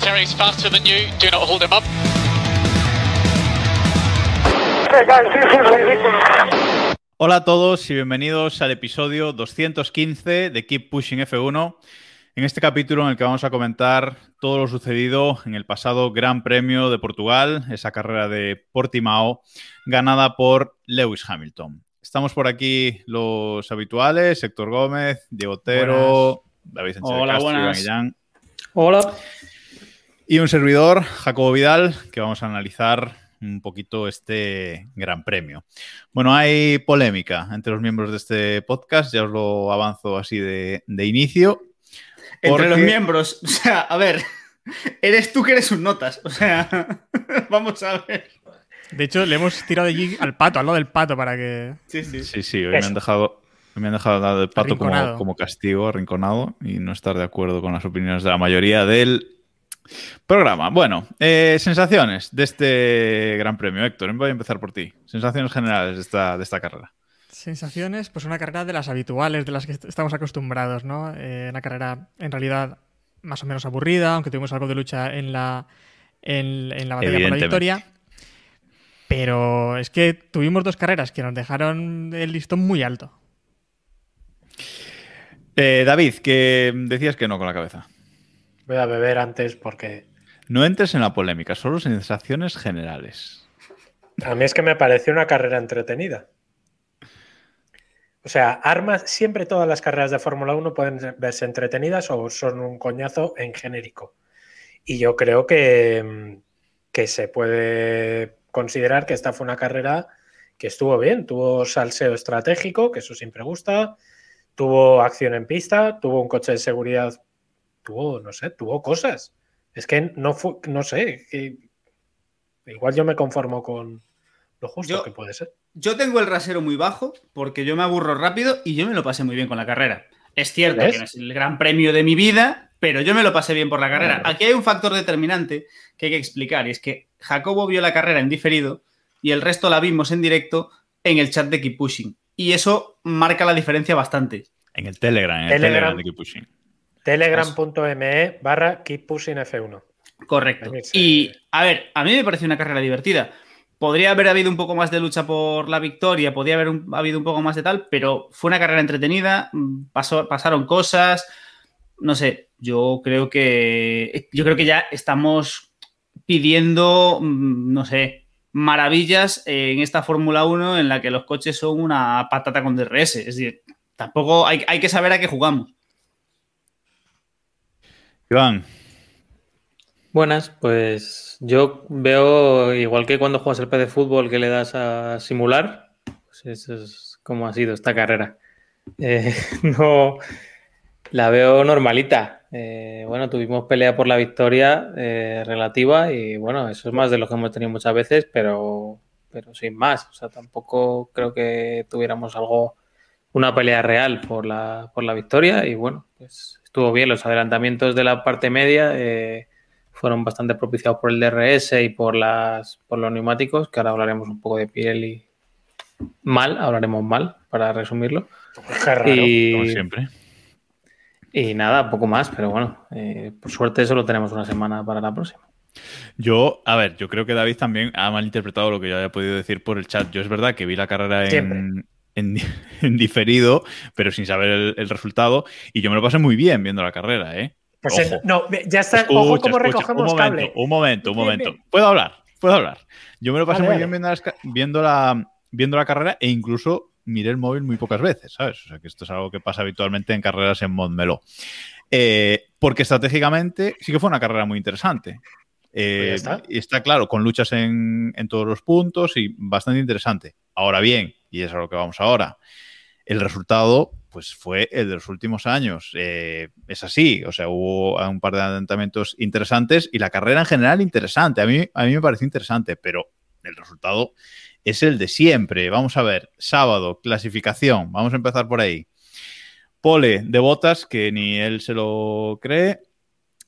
Valtteri's faster than you. Do not hold him up. Okay, guys, this is ridiculous. Hola a todos y bienvenidos al episodio 215 de Keep Pushing F1. En este capítulo en el que vamos a comentar todo lo sucedido en el pasado Gran Premio de Portugal, esa carrera de Portimao, ganada por Lewis Hamilton. Estamos por aquí los habituales, Héctor Gómez, Diego Otero, David Sánchez de Hola, Castro, buenas. Hola. Y un servidor, Jacobo Vidal, que vamos a analizar un poquito este Gran Premio. Bueno, hay polémica entre los miembros de este podcast, ya os lo avanzo así de, de inicio. Entre los miembros. O sea, a ver. Eres tú que eres un notas. O sea, vamos a ver. De hecho, le hemos tirado allí al pato, al lado del pato, para que. Sí, sí. Sí, sí, hoy me han dejado, me han dejado al lado del pato como, como castigo, arrinconado, y no estar de acuerdo con las opiniones de la mayoría del programa. Bueno, eh, sensaciones de este Gran Premio, Héctor. Voy a empezar por ti. Sensaciones generales de esta, de esta carrera. Sensaciones, pues una carrera de las habituales, de las que est- estamos acostumbrados, ¿no? Eh, una carrera en realidad más o menos aburrida, aunque tuvimos algo de lucha en la, en, en la batalla por la victoria. Pero es que tuvimos dos carreras que nos dejaron el listón muy alto. Eh, David, que decías que no con la cabeza. Voy a beber antes porque No entres en la polémica, solo sensaciones generales. a mí es que me pareció una carrera entretenida. O sea, armas, siempre todas las carreras de Fórmula 1 pueden verse entretenidas o son un coñazo en genérico. Y yo creo que, que se puede considerar que esta fue una carrera que estuvo bien, tuvo salseo estratégico, que eso siempre gusta, tuvo acción en pista, tuvo un coche de seguridad, tuvo, no sé, tuvo cosas. Es que no fue, no sé, que igual yo me conformo con lo justo Yo- que puede ser. Yo tengo el rasero muy bajo porque yo me aburro rápido y yo me lo pasé muy bien con la carrera. Es cierto ¿Ves? que no es el gran premio de mi vida, pero yo me lo pasé bien por la carrera. Bueno. Aquí hay un factor determinante que hay que explicar y es que Jacobo vio la carrera en diferido y el resto la vimos en directo en el chat de Keep Pushing. Y eso marca la diferencia bastante. En el Telegram, en el Telegram. Telegram de Keep Pushing. Telegram.me barra Keep Pushing F1. Correcto. Y, a ver, a mí me pareció una carrera divertida. Podría haber habido un poco más de lucha por la victoria, podría haber un- habido un poco más de tal, pero fue una carrera entretenida, mm, pasó, pasaron cosas, no sé, yo creo que yo creo que ya estamos pidiendo, mm, no sé, maravillas en esta Fórmula 1 en la que los coches son una patata con DRS. Es decir, tampoco hay, hay que saber a qué jugamos. Iván, Buenas, pues yo veo, igual que cuando juegas el P de fútbol que le das a simular, pues eso es como ha sido esta carrera. Eh, no, la veo normalita. Eh, bueno, tuvimos pelea por la victoria eh, relativa y bueno, eso es más de lo que hemos tenido muchas veces, pero, pero sin más. O sea, tampoco creo que tuviéramos algo, una pelea real por la, por la victoria y bueno, pues estuvo bien. Los adelantamientos de la parte media eh, fueron bastante propiciados por el DRS y por, las, por los neumáticos, que ahora hablaremos un poco de Pirelli mal, hablaremos mal para resumirlo. Qué raro. como Y, siempre. y nada, poco más, pero bueno, eh, por suerte solo tenemos una semana para la próxima. Yo, a ver, yo creo que David también ha malinterpretado lo que yo había podido decir por el chat. Yo es verdad que vi la carrera en, en, en diferido, pero sin saber el, el resultado, y yo me lo pasé muy bien viendo la carrera, ¿eh? Pues Ojo. no, ya está. Escucha, ojo cómo escucha, recogemos un momento, cable. Un momento, un momento. Puedo hablar, puedo hablar. Yo me lo pasé Vale, muy bien viendo, las ca- viendo, la, viendo la carrera e incluso miré el móvil muy pocas veces, ¿sabes? O sea que esto es algo que pasa habitualmente en carreras en Montmeló. Eh, porque estratégicamente sí que fue una carrera muy interesante. Eh, Pues está. y está claro, con luchas en, en todos los puntos y bastante interesante. Ahora bien, y es a lo que vamos ahora, el resultado pues fue el de los últimos años. Eh, es así, o sea, hubo un par de adelantamientos interesantes y la carrera en general interesante. A mí, a mí me pareció interesante, pero el resultado es el de siempre. Vamos a ver, sábado, clasificación, vamos a empezar por ahí. Pole de botas, que ni él se lo cree.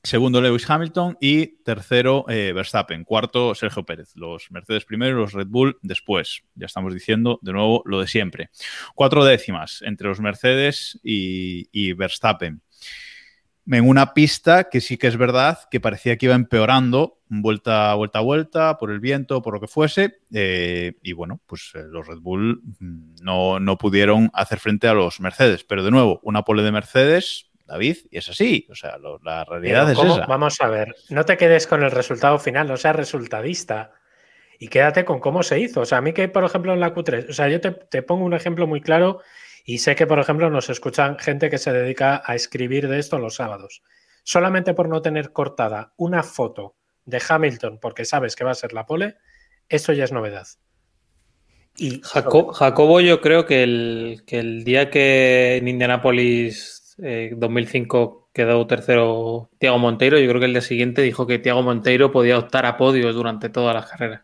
Segundo, Lewis Hamilton. Y tercero, eh, Verstappen. Cuarto, Sergio Pérez. Los Mercedes primero, los Red Bull después. Ya estamos diciendo de nuevo lo de siempre. Cuatro décimas entre los Mercedes y, y Verstappen en una pista que sí que es verdad que parecía que iba empeorando vuelta, vuelta vuelta por el viento, por lo que fuese. Eh, y bueno, pues eh, los Red Bull mm, no, no, pudieron hacer frente a los Mercedes. Pero de nuevo, una pole de Mercedes, David, y es así. O sea, lo, la realidad es esa. Vamos a ver, no te quedes con el resultado final, no seas resultadista. Y quédate con cómo se hizo. O sea, a mí que, por ejemplo, en la Q3, o sea, yo te, te pongo un ejemplo muy claro y sé que, por ejemplo, nos escuchan gente que se dedica a escribir de esto los sábados. Solamente por no tener cortada una foto de Hamilton, porque sabes que va a ser la pole, eso ya es novedad. Y Jacobo, yo creo que el, que el, día que en Indianapolis 2005 eh, quedó tercero Tiago Monteiro, yo creo que el día siguiente dijo que Tiago Monteiro podía optar a podios durante todas las carreras.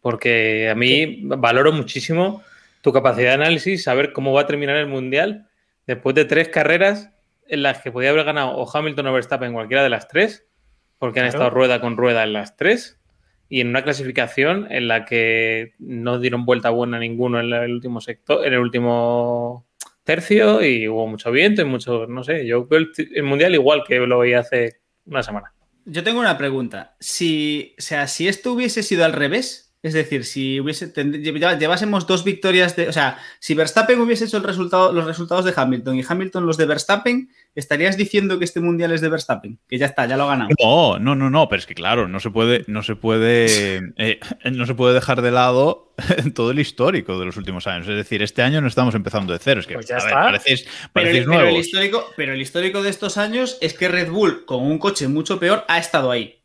Porque a mí valoro muchísimo tu capacidad de análisis, saber cómo va a terminar el Mundial después de tres carreras en las que podía haber ganado o Hamilton o Verstappen cualquiera de las tres, porque han estado rueda con rueda en las tres, y en una clasificación en la que no dieron vuelta buena ninguno en el último sector, en el último tercio, y hubo mucho viento y mucho, no sé, yo veo el, Mundial igual que lo veía hace una semana. Yo tengo una pregunta. Si, o sea, si esto hubiese sido al revés, es decir, si hubiese llevásemos dos victorias de. O sea, si Verstappen hubiese hecho el resultado, los resultados de Hamilton y Hamilton los de Verstappen, estarías diciendo que este mundial es de Verstappen, que ya está, ya lo ha ganado. No, no, no, no, pero es que claro, no se puede, no se puede, eh, no se puede dejar de lado todo el histórico de los últimos años. Es decir, este año no estamos empezando de cero. Es que pues ya está. pero, el, histórico, pero el histórico de estos años es que Red Bull, con un coche mucho peor, ha estado ahí.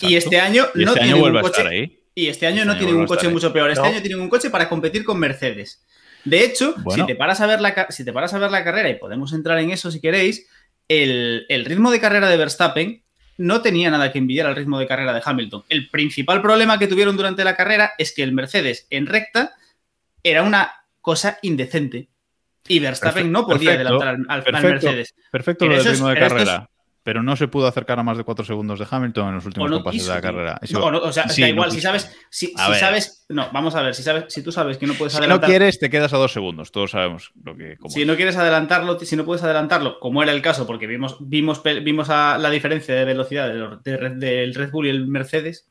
Y este año no este tiene un coche. ahí y este año no tienen un coche mucho peor. Este año tienen un coche para competir con Mercedes. De hecho, si, te paras a ver la, si te paras a ver la carrera, y podemos entrar en eso si queréis, el, ritmo de carrera de Verstappen no tenía nada que envidiar al ritmo de carrera de Hamilton. El principal problema que tuvieron durante la carrera es que el Mercedes en recta era una cosa indecente. Y Verstappen no podía adelantar al, Mercedes. Perfecto lo del ritmo de carrera pero no se pudo acercar a más de 4 segundos de Hamilton en los últimos compases de la carrera. o, sea, da igual, si sabes, si, sabes, no, vamos a ver, si sabes, si tú sabes que no puedes adelantar. Si no quieres, te quedas a 2 segundos, todos sabemos lo que. Si no quieres adelantarlo, si no puedes adelantarlo, como era el caso, porque vimos, vimos, vimos la diferencia de velocidad del Red Bull y el Mercedes,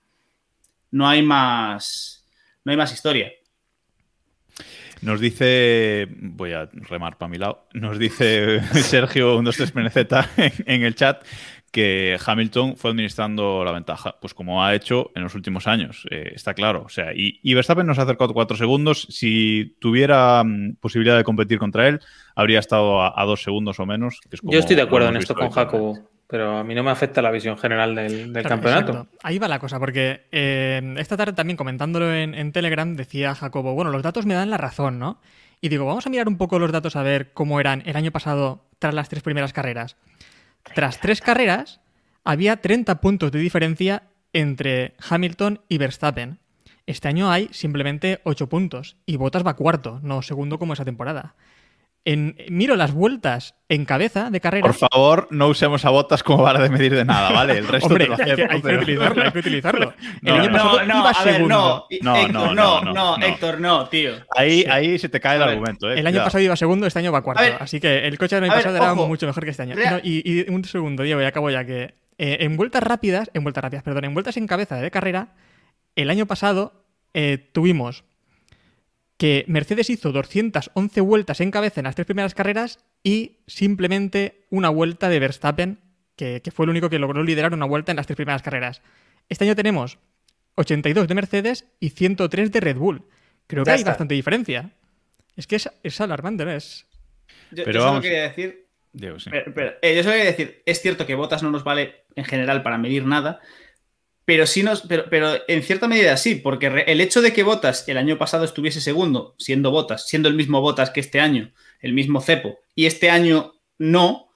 no hay más, no hay más historia. Nos dice, voy a remar para mi lado, nos dice Sergio 123 en, en el chat que Hamilton fue administrando la ventaja, pues como ha hecho en los últimos años, eh, está claro. O sea, y, Verstappen nos ha acercado cuatro segundos. Si tuviera mm, posibilidad de competir contra él, habría estado a, dos segundos o menos. Yo estoy de acuerdo en esto con Jacobo pero a mí no me afecta la visión general del, campeonato. Ahí va la cosa, porque eh, esta tarde también comentándolo en, Telegram decía Jacobo, bueno, los datos me dan la razón, ¿no? Y digo, vamos a mirar un poco los datos a ver cómo eran el año pasado tras las tres primeras carreras. Tras tres carreras, había 30 puntos de diferencia entre Hamilton y Verstappen. Este año hay simplemente 8 puntos y Bottas va cuarto, no segundo como esa temporada miro las vueltas en cabeza de carrera. Por favor, no usemos a botas como vara de medir de nada, ¿vale? El resto lo hay, que, hay, que utilizarlo, hay que utilizarlo. No, El año pasado no, iba segundo. no, Héctor, no, no, Héctor, no, tío. Ahí, ahí se te cae el argumento. ¿eh? El año pasado iba segundo, este año va cuarto. Así que el coche del año pasado era mucho mejor que este año. y, un segundo, Diego, y acabo ya que eh, en vueltas rápidas, en vueltas rápidas, perdón, en vueltas en cabeza de carrera, el año pasado eh, tuvimos que Mercedes hizo 211 vueltas en cabeza en las tres primeras carreras y simplemente una vuelta de Verstappen, que, fue el único que logró liderar una vuelta en las tres primeras carreras. Este año tenemos 82 de Mercedes y 103 de Red Bull. Creo que hay bastante diferencia. Es que es, alarmante, ¿no? Es... Yo, pero solo quería decir. Eh, yo solo quería decir, es cierto que Botas no nos vale en general para medir nada, pero sí nos, pero, pero en cierta medida sí, porque el hecho de que Botas el año pasado estuviese segundo, siendo Botas, siendo el mismo Botas que este año, el mismo cepo, y este año no,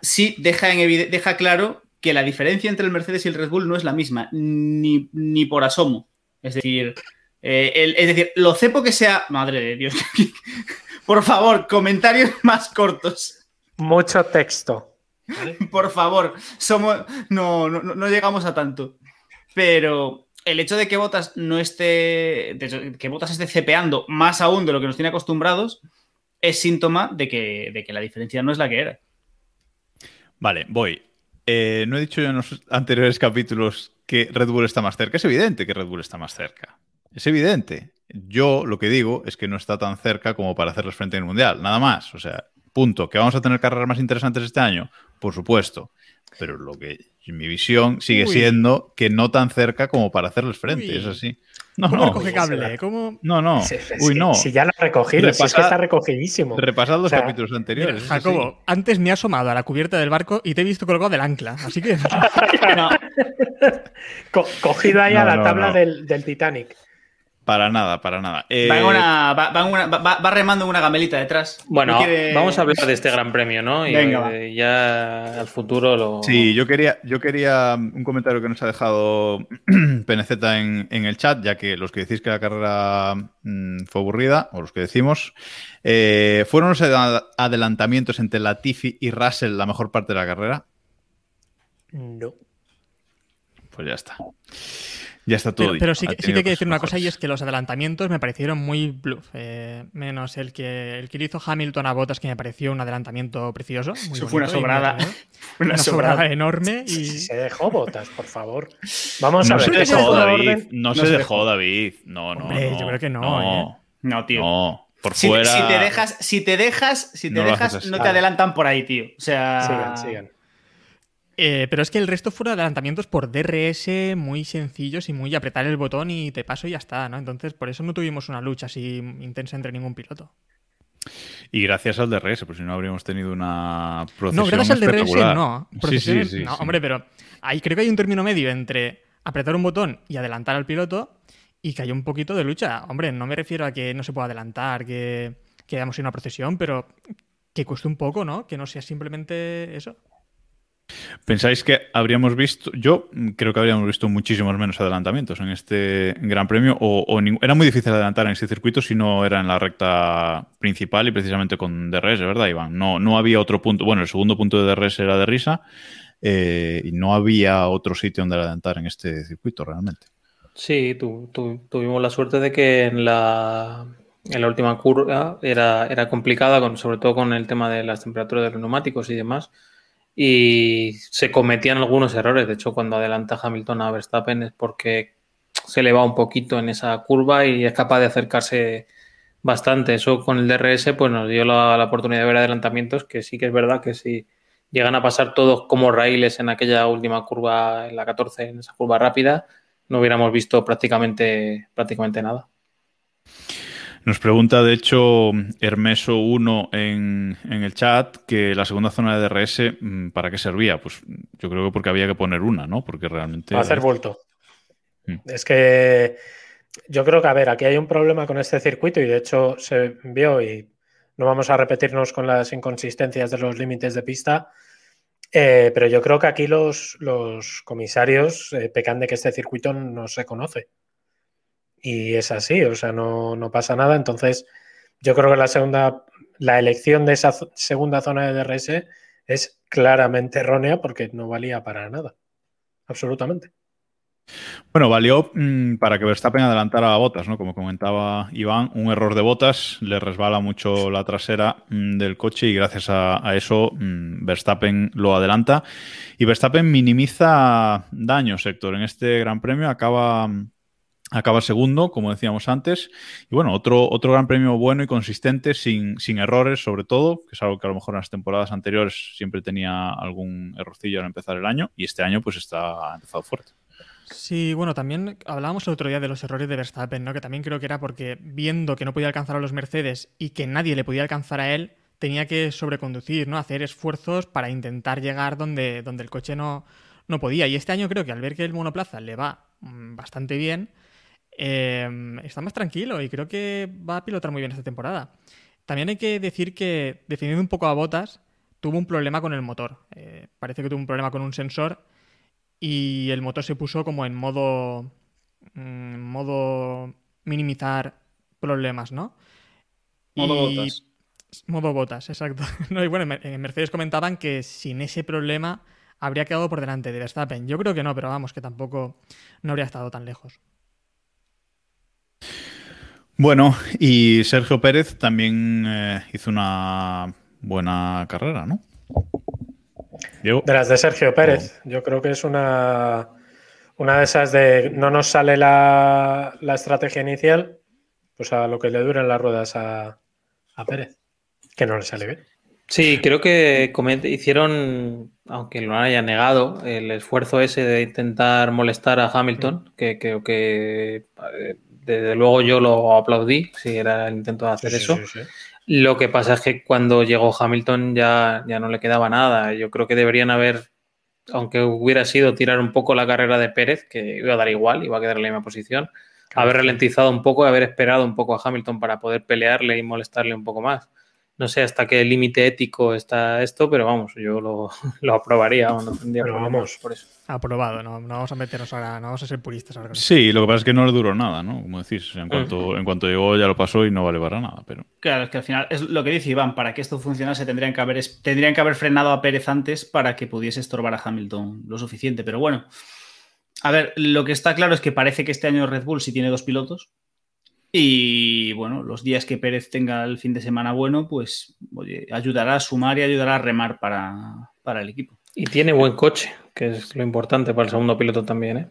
sí deja, en deja claro que la diferencia entre el Mercedes y el Red Bull no es la misma, ni, ni por asomo. Es decir, eh, es decir, lo cepo que sea. Madre de Dios. por favor, comentarios más cortos. Mucho texto. Por favor, somos. No, no, no llegamos a tanto. Pero el hecho de que Botas no esté. que Botas esté cepeando más aún de lo que nos tiene acostumbrados es síntoma de que, de que la diferencia no es la que era. Vale, voy. Eh, no he dicho yo en los anteriores capítulos que Red Bull está más cerca. Es evidente que Red Bull está más cerca. Es evidente. Yo lo que digo es que no está tan cerca como para hacerles frente en el Mundial. Nada más. O sea, punto. ¿Que vamos a tener carreras más interesantes este año? Por supuesto. Pero lo que mi visión sigue siendo que no tan cerca como para hacerles frente. Es así. No, ¿Cómo no. recoge cable? ¿Cómo... No, no. Uy, no. Si ya lo ha recogido, si es que está recogidísimo. Repasad los capítulos anteriores. Jacobo, antes me he asomado a la cubierta del barco y te he visto colgado del ancla, así que. cogido ahí a la tabla del, del Titanic. Para nada, para nada. Eh, va, remando una gamelita detrás. Bueno, vamos a hablar de este gran premio, ¿no? Y eh, ya al futuro lo. Sí, yo quería, yo quería un comentario que nos ha dejado PNZ en, el chat, ya que los que decís que la carrera mm, fue aburrida, o los que decimos, eh, ¿fueron los adelantamientos entre Latifi y Russell la mejor parte de la carrera? No. Pues ya está. Ya está todo. Pero, sí, que hay que decir una cosa y es que los adelantamientos me parecieron muy bluff. Eh, menos el que, el que hizo Hamilton a Botas, que me pareció un adelantamiento precioso. Muy fue una sobrada. una, sobrada, enorme. Y... Se dejó Botas, por favor. Vamos a ver. Se dejó, David. No, se, dejó, David. No, no. yo creo que no. No, ¿eh? no tío. No. Por fuera... si, te dejas, si te dejas, si te dejas, no te adelantan por ahí, tío. O sea. Sigan, sigan. Eh, pero es que el resto fueron adelantamientos por DRS muy sencillos y muy apretar el botón y te paso y ya está, ¿no? Entonces, por eso no tuvimos una lucha así intensa entre ningún piloto. Y gracias al DRS, pues si no habríamos tenido una procesión No, gracias al DRS no. Sí, sí, sí, no, hombre, pero ahí creo que hay un término medio entre apretar un botón y adelantar al piloto y que hay un poquito de lucha. Hombre, no me refiero a que no se pueda adelantar, que, que hayamos una procesión, pero que cueste un poco, ¿no? Que no sea simplemente eso. ¿Pensáis que habríamos visto, yo creo que habríamos visto muchísimos menos adelantamientos en este Gran Premio o, era muy difícil adelantar en este circuito si no era en la recta principal y precisamente con DRS, ¿verdad, Iván? No, no había otro punto, bueno, el segundo punto de DRS era de risa eh, y no había otro sitio donde adelantar en este circuito realmente. Sí, tuvimos la suerte de que en la, en la última curva era, era complicada, con, sobre todo con el tema de las temperaturas de los neumáticos y demás y se cometían algunos errores. De hecho, cuando adelanta Hamilton a Verstappen es porque se le va un poquito en esa curva y es capaz de acercarse bastante. Eso con el DRS pues nos dio la, oportunidad de ver adelantamientos que sí que es verdad que si llegan a pasar todos como raíles en aquella última curva, en la 14, en esa curva rápida, no hubiéramos visto prácticamente, prácticamente nada. Nos pregunta, de hecho, Hermeso1 en, el chat que la segunda zona de DRS, mm, ¿para qué servía? Pues yo creo que porque había que poner una, ¿no? Porque realmente. Va a hacer vuelto. Mm. Es que yo creo que, a ver, aquí hay un problema con este circuito y de hecho se vio y no vamos a repetirnos con las inconsistencias de los límites de pista. Eh, pero yo creo que aquí los, los comisarios eh, pecan de que este circuito no se conoce y es así, o sea, no, pasa nada. Entonces, yo creo que la segunda, la elección de esa segunda zona de DRS es claramente errónea porque no valía para nada. Absolutamente. Bueno, valió mm, para que Verstappen adelantara a Botas, ¿no? Como comentaba Iván, un error de Botas le resbala mucho la trasera mm, del coche y gracias a, eso mm, Verstappen lo adelanta. Y Verstappen minimiza daños, Héctor. En este Gran Premio acaba Acaba segundo, como decíamos antes. Y bueno, otro, otro gran premio bueno y consistente, sin, sin, errores, sobre todo, que es algo que a lo mejor en las temporadas anteriores siempre tenía algún errorcillo al empezar el año. Y este año, pues está empezado fuerte. Sí, bueno, también hablábamos el otro día de los errores de Verstappen, ¿no? Que también creo que era porque viendo que no podía alcanzar a los Mercedes y que nadie le podía alcanzar a él, tenía que sobreconducir, ¿no? Hacer esfuerzos para intentar llegar donde, donde el coche no, no podía. Y este año creo que al ver que el monoplaza le va mm, bastante bien, em, está más tranquilo y creo que va a pilotar muy bien esta temporada. También hay que decir que, definiendo un poco a Botas, tuvo un problema con el motor. Eh, parece que tuvo un problema con un sensor y el motor se puso como en modo, mm, modo minimizar problemas, ¿no? Modo botas. Modo botas, exacto. y bueno, en Mercedes comentaban que sin ese problema habría quedado por delante de Verstappen. Yo creo que no, pero vamos, que tampoco no habría estado tan lejos. Bueno, y Sergio Pérez también eh, hizo una buena carrera, ¿no? De las de Sergio Pérez. Yo creo que es una, una de esas de no nos sale la, estrategia inicial, pues a lo que le duren las ruedas a, Pérez, que no le sale bien. Sí, creo que hicieron, aunque lo hayan negado, el esfuerzo ese de intentar molestar a Hamilton, que creo que eh, desde luego yo lo aplaudí, si era el intento de hacer eso. Lo que pasa es que cuando llegó Hamilton ya, ya no le quedaba nada. Yo creo que deberían haber, aunque hubiera sido tirar un poco la carrera de Pérez, que iba a dar igual, iba a quedar en la misma posición, haber ralentizado un poco, haber esperado un poco a Hamilton para poder pelearle y molestarle un poco más no sé hasta qué límite ético está esto, pero vamos, yo lo, aprobaría, no tendría vamos. por eso. Aprobado, no, no, vamos a meternos ahora, no vamos a ser puristas ahora. Sí, lo que pasa es que no le duró nada, ¿no? Como decís, en cuanto, en cuanto llegó ya lo pasó y no vale para nada, pero... Claro, es que al final, es lo que dice Iván, para que esto funcionase tendrían que haber, tendrían que haber frenado a Pérez antes para que pudiese estorbar a Hamilton lo suficiente, pero bueno. A ver, lo que está claro es que parece que este año Red Bull sí tiene dos pilotos, y bueno, los días que Pérez tenga el fin de semana bueno, pues ayudará a sumar y ayudará a remar para, el equipo. Y tiene buen coche, que es lo importante para el segundo piloto también. ¿eh?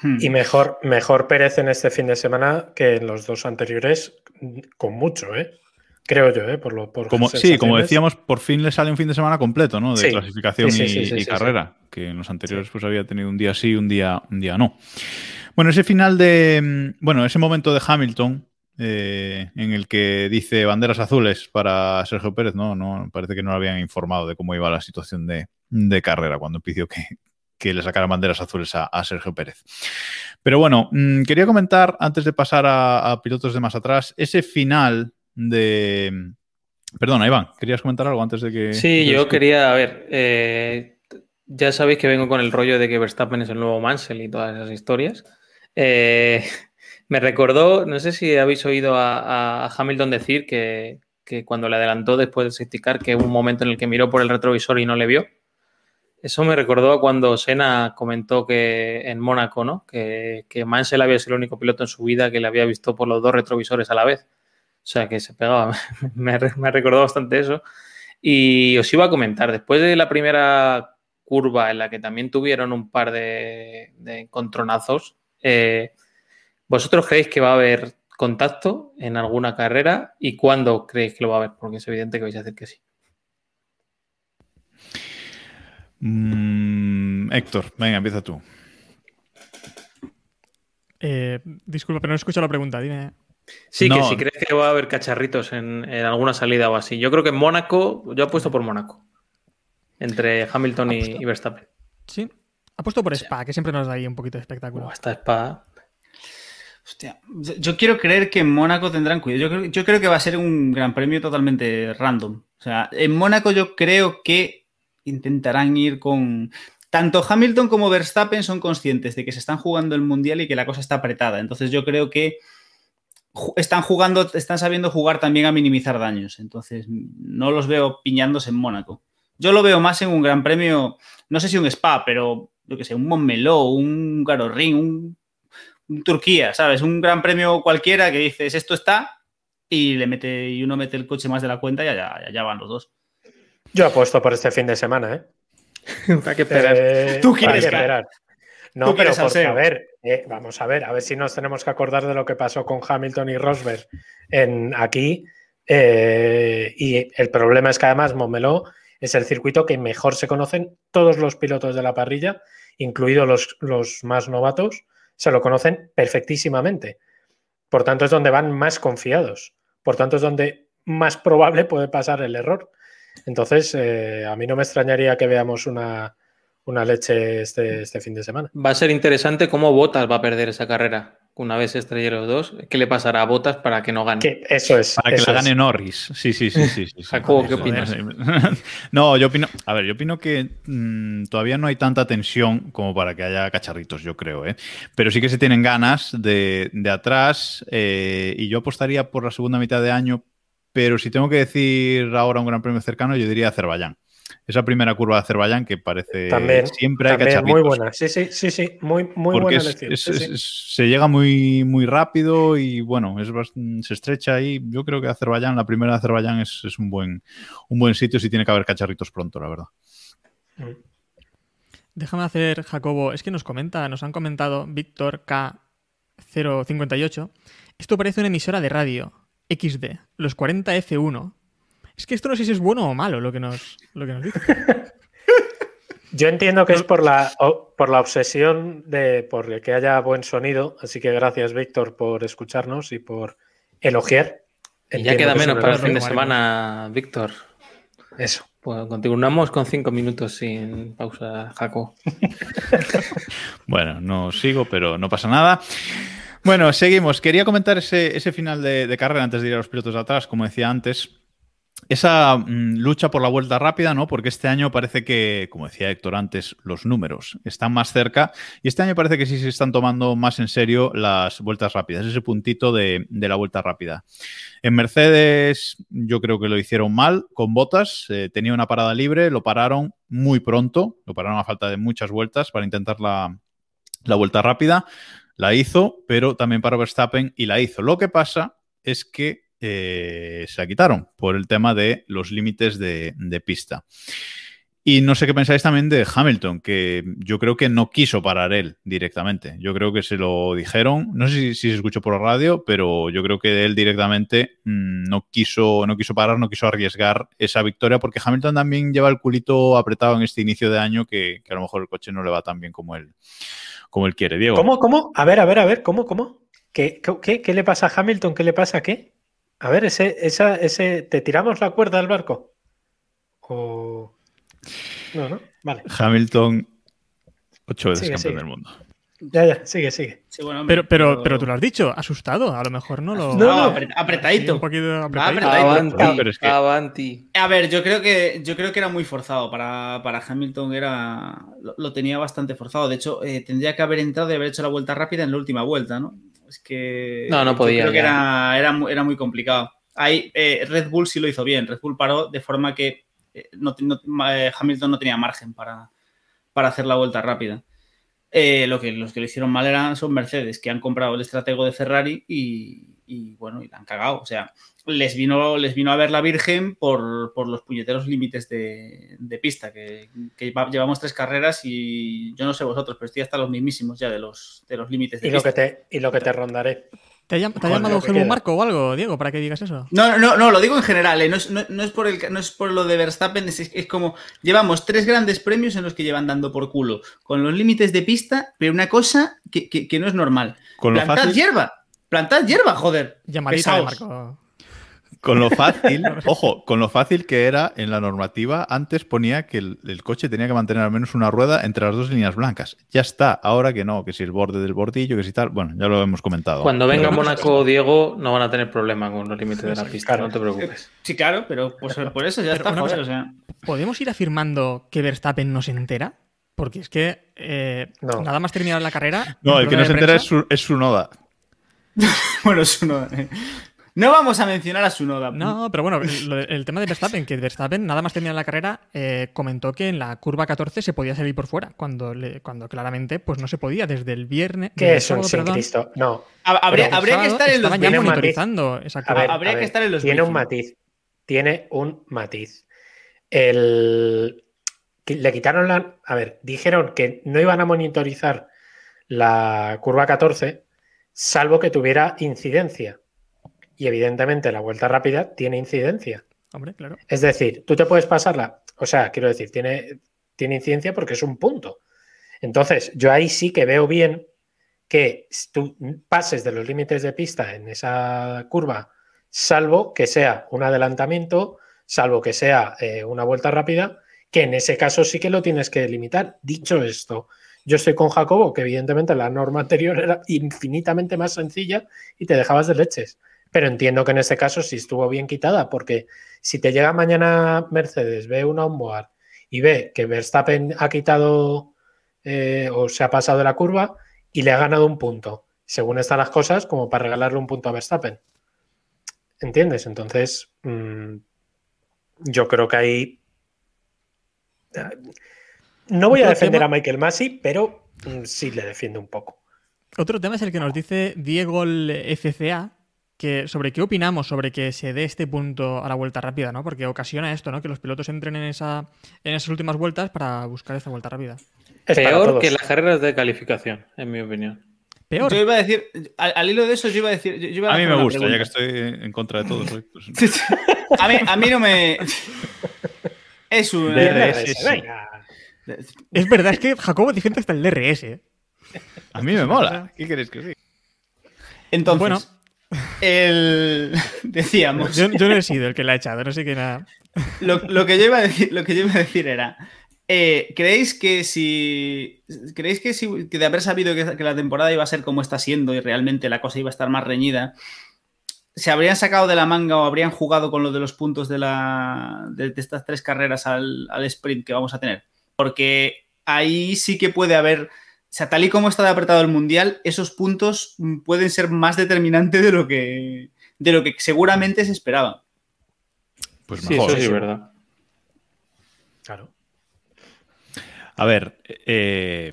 Hmm. Y mejor, mejor Pérez en este fin de semana que en los dos anteriores, con mucho, ¿eh? Creo yo, ¿eh? Por lo, por como, sí, como decíamos, por fin le sale un fin de semana completo, ¿no? De clasificación y, carrera, que en los anteriores pues había tenido un día sí, un día, un día no. Bueno, ese final de. Mm, bueno, ese momento de Hamilton. Eh, en el que dice banderas azules para Sergio Pérez, no, no, parece que no lo habían informado de cómo iba la situación de, carrera cuando pidió que, le sacaran banderas azules a, Sergio Pérez. Pero bueno, mm, quería comentar, antes de pasar a, pilotos de más atrás, ese final de... Perdona, Iván, ¿querías comentar algo antes de que... Sí, yo quería, a ver, eh, ya sabéis que vengo con el rollo de que Verstappen es el nuevo Mansell y todas esas historias. Eh, me recordó, no sé si habéis oído a, Hamilton decir que, cuando le adelantó después de safety que hubo un momento en el que miró por el retrovisor y no le vio. Eso me recordó a cuando Senna comentó que en Mónaco, ¿no? Que, Mansell había sido el único piloto en su vida que le había visto por los dos retrovisores a la vez. O sea, que se pegaba. me, me recordó bastante eso. Y os iba a comentar, después de la primera curva en la que también tuvieron un par de, de encontronazos, eh, ¿vosotros creéis que va a haber contacto en alguna carrera y cuándo creéis que lo va a haber? Porque es evidente que vais a decir que sí. Mm, Héctor, venga, empieza tú. Eh, disculpa, pero no escucho la pregunta, dime. Sí, que si crees que va a haber cacharritos en, alguna salida o así. Yo creo que en Mónaco, yo apuesto por Mónaco. Entre Hamilton y, Verstappen. Sí, Apuesto por Spa, que siempre nos da ahí un poquito de espectáculo. hasta Spa. Hostia, yo quiero creer que en Mónaco tendrán cuidado. Yo creo, que va a ser un gran premio totalmente random. O sea, en Mónaco yo creo que intentarán ir con. Tanto Hamilton como Verstappen son conscientes de que se están jugando el mundial y que la cosa está apretada. Entonces yo creo que están jugando, están sabiendo jugar también a minimizar daños. Entonces no los veo piñándose en Mónaco. Yo lo veo más en un gran premio, no sé si un Spa, pero yo que sé, un Montmeló, un Garorín, un, un, Turquía, ¿sabes? Un gran premio cualquiera que dices, esto está, y le mete, y uno mete el coche más de la cuenta y allá, van los dos. Yo apuesto por este fin de semana, ¿eh? Hay que esperar. Eh, Tú quieres esperar. No, pero por saber, eh, vamos a ver, a ver si nos tenemos que acordar de lo que pasó con Hamilton y Rosberg en aquí. Eh, y el problema es que además Montmeló es el circuito que mejor se conocen todos los pilotos de la parrilla, incluidos los, más novatos, se lo conocen perfectísimamente. Por tanto, es donde van más confiados. Por tanto, es donde más probable puede pasar el error. Entonces, eh, a mí no me extrañaría que veamos una, una leche este, este fin de semana. Va a ser interesante cómo Botas va a perder esa carrera una vez se estrellen los dos, ¿qué le pasará a Botas para que no gane? eso es. Para que la gane Norris. Sí, sí, sí, sí. sí, Jacobo, ¿qué opinas? no, yo opino. A ver, yo opino que mm, todavía no hay tanta tensión como para que haya cacharritos, yo creo, ¿eh? Pero sí que se tienen ganas de, atrás. Eh, y yo apostaría por la segunda mitad de año. Pero si tengo que decir ahora un gran premio cercano, yo diría Azerbaiyán esa primera curva de Azerbaiyán que parece también, siempre hay también Muy buena, sí, sí, sí, sí, muy, muy buena se llega muy, muy rápido y bueno, es, se estrecha ahí. Yo creo que Azerbaiyán, la primera de Azerbaiyán es, un, buen, un buen sitio si tiene que haber cacharritos pronto, la verdad. Mm. Déjame hacer, Jacobo, es que nos comenta, nos han comentado Víctor K058. Esto parece una emisora de radio, XD, los 40 F1 es que esto no sé si es bueno o malo lo que nos, lo que nos dice. Yo entiendo que es por la, por la obsesión de por que haya buen sonido, así que gracias Víctor por escucharnos y por elogiar. Y ya queda menos para el fin de semana, Víctor. Eso. Pues continuamos con cinco minutos sin pausa, Jaco. bueno, no sigo, pero no pasa nada. Bueno, seguimos. Quería comentar ese, final de, de, carrera antes de ir a los pilotos de atrás, como decía antes esa mm, lucha por la vuelta rápida, ¿no? Porque este año parece que, como decía Héctor antes, los números están más cerca y este año parece que sí se están tomando más en serio las vueltas rápidas, ese puntito de, la vuelta rápida. En Mercedes yo creo que lo hicieron mal con botas, eh, tenía una parada libre, lo pararon muy pronto, lo pararon a falta de muchas vueltas para intentar la, la vuelta rápida, la hizo, pero también para Verstappen y la hizo. Lo que pasa es que eh, se la quitaron por el tema de los límites de, pista. Y no sé qué pensáis también de Hamilton, que yo creo que no quiso parar él directamente. Yo creo que se lo dijeron, no sé si, se escuchó por la radio, pero yo creo que él directamente mm, no, quiso, no quiso parar, no quiso arriesgar esa victoria, porque Hamilton también lleva el culito apretado en este inicio de año que, a lo mejor el coche no le va tan bien como él, como él quiere. Diego. ¿Cómo, cómo? A ver, a ver, a ver, ¿cómo, cómo? ¿Qué, qué, qué le pasa a Hamilton? ¿Qué le pasa a qué? A ver, ese, esa, ese, ¿te tiramos la cuerda al barco? O. No, no. Vale. Hamilton, ocho veces campeón del mundo. Ya, ya, sigue, sigue. pero, pero, pero tú lo has dicho, asustado. A lo mejor no lo. No, no apretadito. un poquito apretadito. Avanti, A ver, yo creo que yo creo que era muy forzado. Para, para Hamilton era. Lo, tenía bastante forzado. De hecho, eh, tendría que haber entrado y haber hecho la vuelta rápida en la última vuelta, ¿no? Es que. No, no podía. Creo que era, era, muy complicado. Ahí eh, Red Bull sí lo hizo bien. Red Bull paró de forma que eh, eh, Hamilton no tenía margen para, para hacer la vuelta rápida. lo que, los que lo hicieron mal eran, son Mercedes, que han comprado el estratego de Ferrari y, y bueno, y la han cagado. O sea, les vino, les vino a ver la Virgen por, los puñeteros límites de, pista, que, llevamos tres carreras y yo no sé vosotros, pero estoy hasta los mismísimos ya de los, de los límites de y pista. Lo que te, y lo que te rondaré. ¿Te ha, llamado Helmut Marco o algo, Diego, para que digas eso? No, no, no, lo digo en general, ¿eh? no, es, por el, no es por lo de Verstappen, es, como llevamos tres grandes premios en los que llevan dando por culo, con los límites de pista, pero una cosa que, no es normal. Con lo fácil... hierba, plantad hierba, joder. Llamadita de Marco. Con lo fácil, ojo, con lo fácil que era en la normativa, antes ponía que el, coche tenía que mantener al menos una rueda entre las dos líneas blancas. Ya está, ahora que no, que si el borde del bordillo, que si tal, bueno, ya lo hemos comentado. Cuando venga Mónaco, Diego, no van a tener problema con los límites de la pista, no te preocupes. Sí, claro, pero pues, por eso ya está, joder, ¿Podemos ir afirmando que Verstappen no se entera? Porque es que eh, nada más terminar la carrera. No, el que no se entera es su, es su noda. bueno, su noda. Eh. No vamos a mencionar a su noda. No, pero bueno, el, tema de Verstappen, que Verstappen nada más terminar la carrera eh, comentó que en la curva 14 se podía salir por fuera, cuando, cuando claramente pues no se podía desde el viernes. ¿Qué es un Cristo? No. Habría, que estar en los ya monitorizando esa Habría que estar en los Tiene un matiz. Tiene un matiz. El... Le quitaron la. A ver, dijeron que no iban a monitorizar la curva 14 salvo que tuviera incidencia. Y evidentemente la vuelta rápida tiene incidencia. Hombre, claro. Es decir, tú te puedes pasarla, o sea, quiero decir, tiene, tiene incidencia porque es un punto. Entonces, yo ahí sí que veo bien que tú pases de los límites de pista en esa curva, salvo que sea un adelantamiento, salvo que sea eh, una vuelta rápida, que en ese caso sí que lo tienes que limitar. Dicho esto, yo estoy con Jacobo, que evidentemente la norma anterior era infinitamente más sencilla y te dejabas de leches. Pero entiendo que en este caso sí estuvo bien quitada, porque si te llega mañana Mercedes, ve una onboard y ve que Verstappen ha quitado eh, o se ha pasado la curva y le ha ganado un punto, según están las cosas, como para regalarle un punto a Verstappen. ¿Entiendes? Entonces, mm, yo creo que ahí no voy a defender a Michael Massey, pero mm, sí le defiendo un poco. Otro tema es el que nos dice Diego FCA, que sobre qué opinamos sobre que se dé este punto a la vuelta rápida, ¿no? Porque ocasiona esto, ¿no? Que los pilotos entren en, esa, en esas últimas vueltas para buscar esta vuelta rápida. Es Peor que las carreras de calificación, en mi opinión. Peor. Yo iba a decir, al, hilo de eso, yo iba a decir. a, mí me gusta, ya que estoy en contra de todo. Pues a, mí, a mí no me. Es un DRS. Es verdad, es que Jacobo defiende hasta el DRS. ¿eh? A mí me mola. ¿Qué quieres que sí? Entonces, bueno, el... decíamos. Yo, no he sido el que la ha echado, no sé qué nada. Lo, que, yo iba a decir, lo que yo iba a decir era. Eh, ¿Creéis que si. ¿Creéis que, si, que de haber sabido que, que, la temporada iba a ser como está siendo y realmente la cosa iba a estar más reñida, se habrían sacado de la manga o habrían jugado con lo de los puntos de, la, de, estas tres carreras al, sprint que vamos a tener. Porque ahí sí que puede haber, o sea, tal y como está de apretado el mundial, esos puntos pueden ser más determinantes de lo que, de lo que seguramente se esperaba. Pues mejor. Sí, eso sí, verdad. Claro. A ver, eh,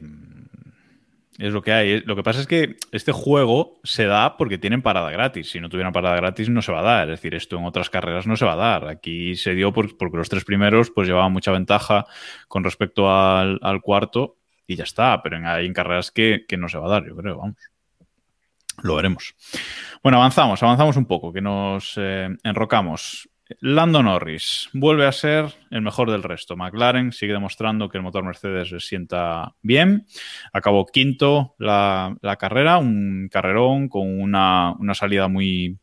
es lo que hay. Lo que pasa es que este juego se da porque tienen parada gratis. Si no tuvieran parada gratis no se va a dar. Es decir, esto en otras carreras no se va a dar. Aquí se dio porque los tres primeros pues llevaban mucha ventaja con respecto al, cuarto y ya está. Pero hay en carreras que, que, no se va a dar, yo creo. Vamos. Lo veremos. Bueno, avanzamos, avanzamos un poco, que nos eh, enrocamos. Lando Norris vuelve a ser el mejor del resto. McLaren sigue demostrando que el motor Mercedes le sienta bien. Acabó quinto la, carrera, un carrerón con una, salida muy,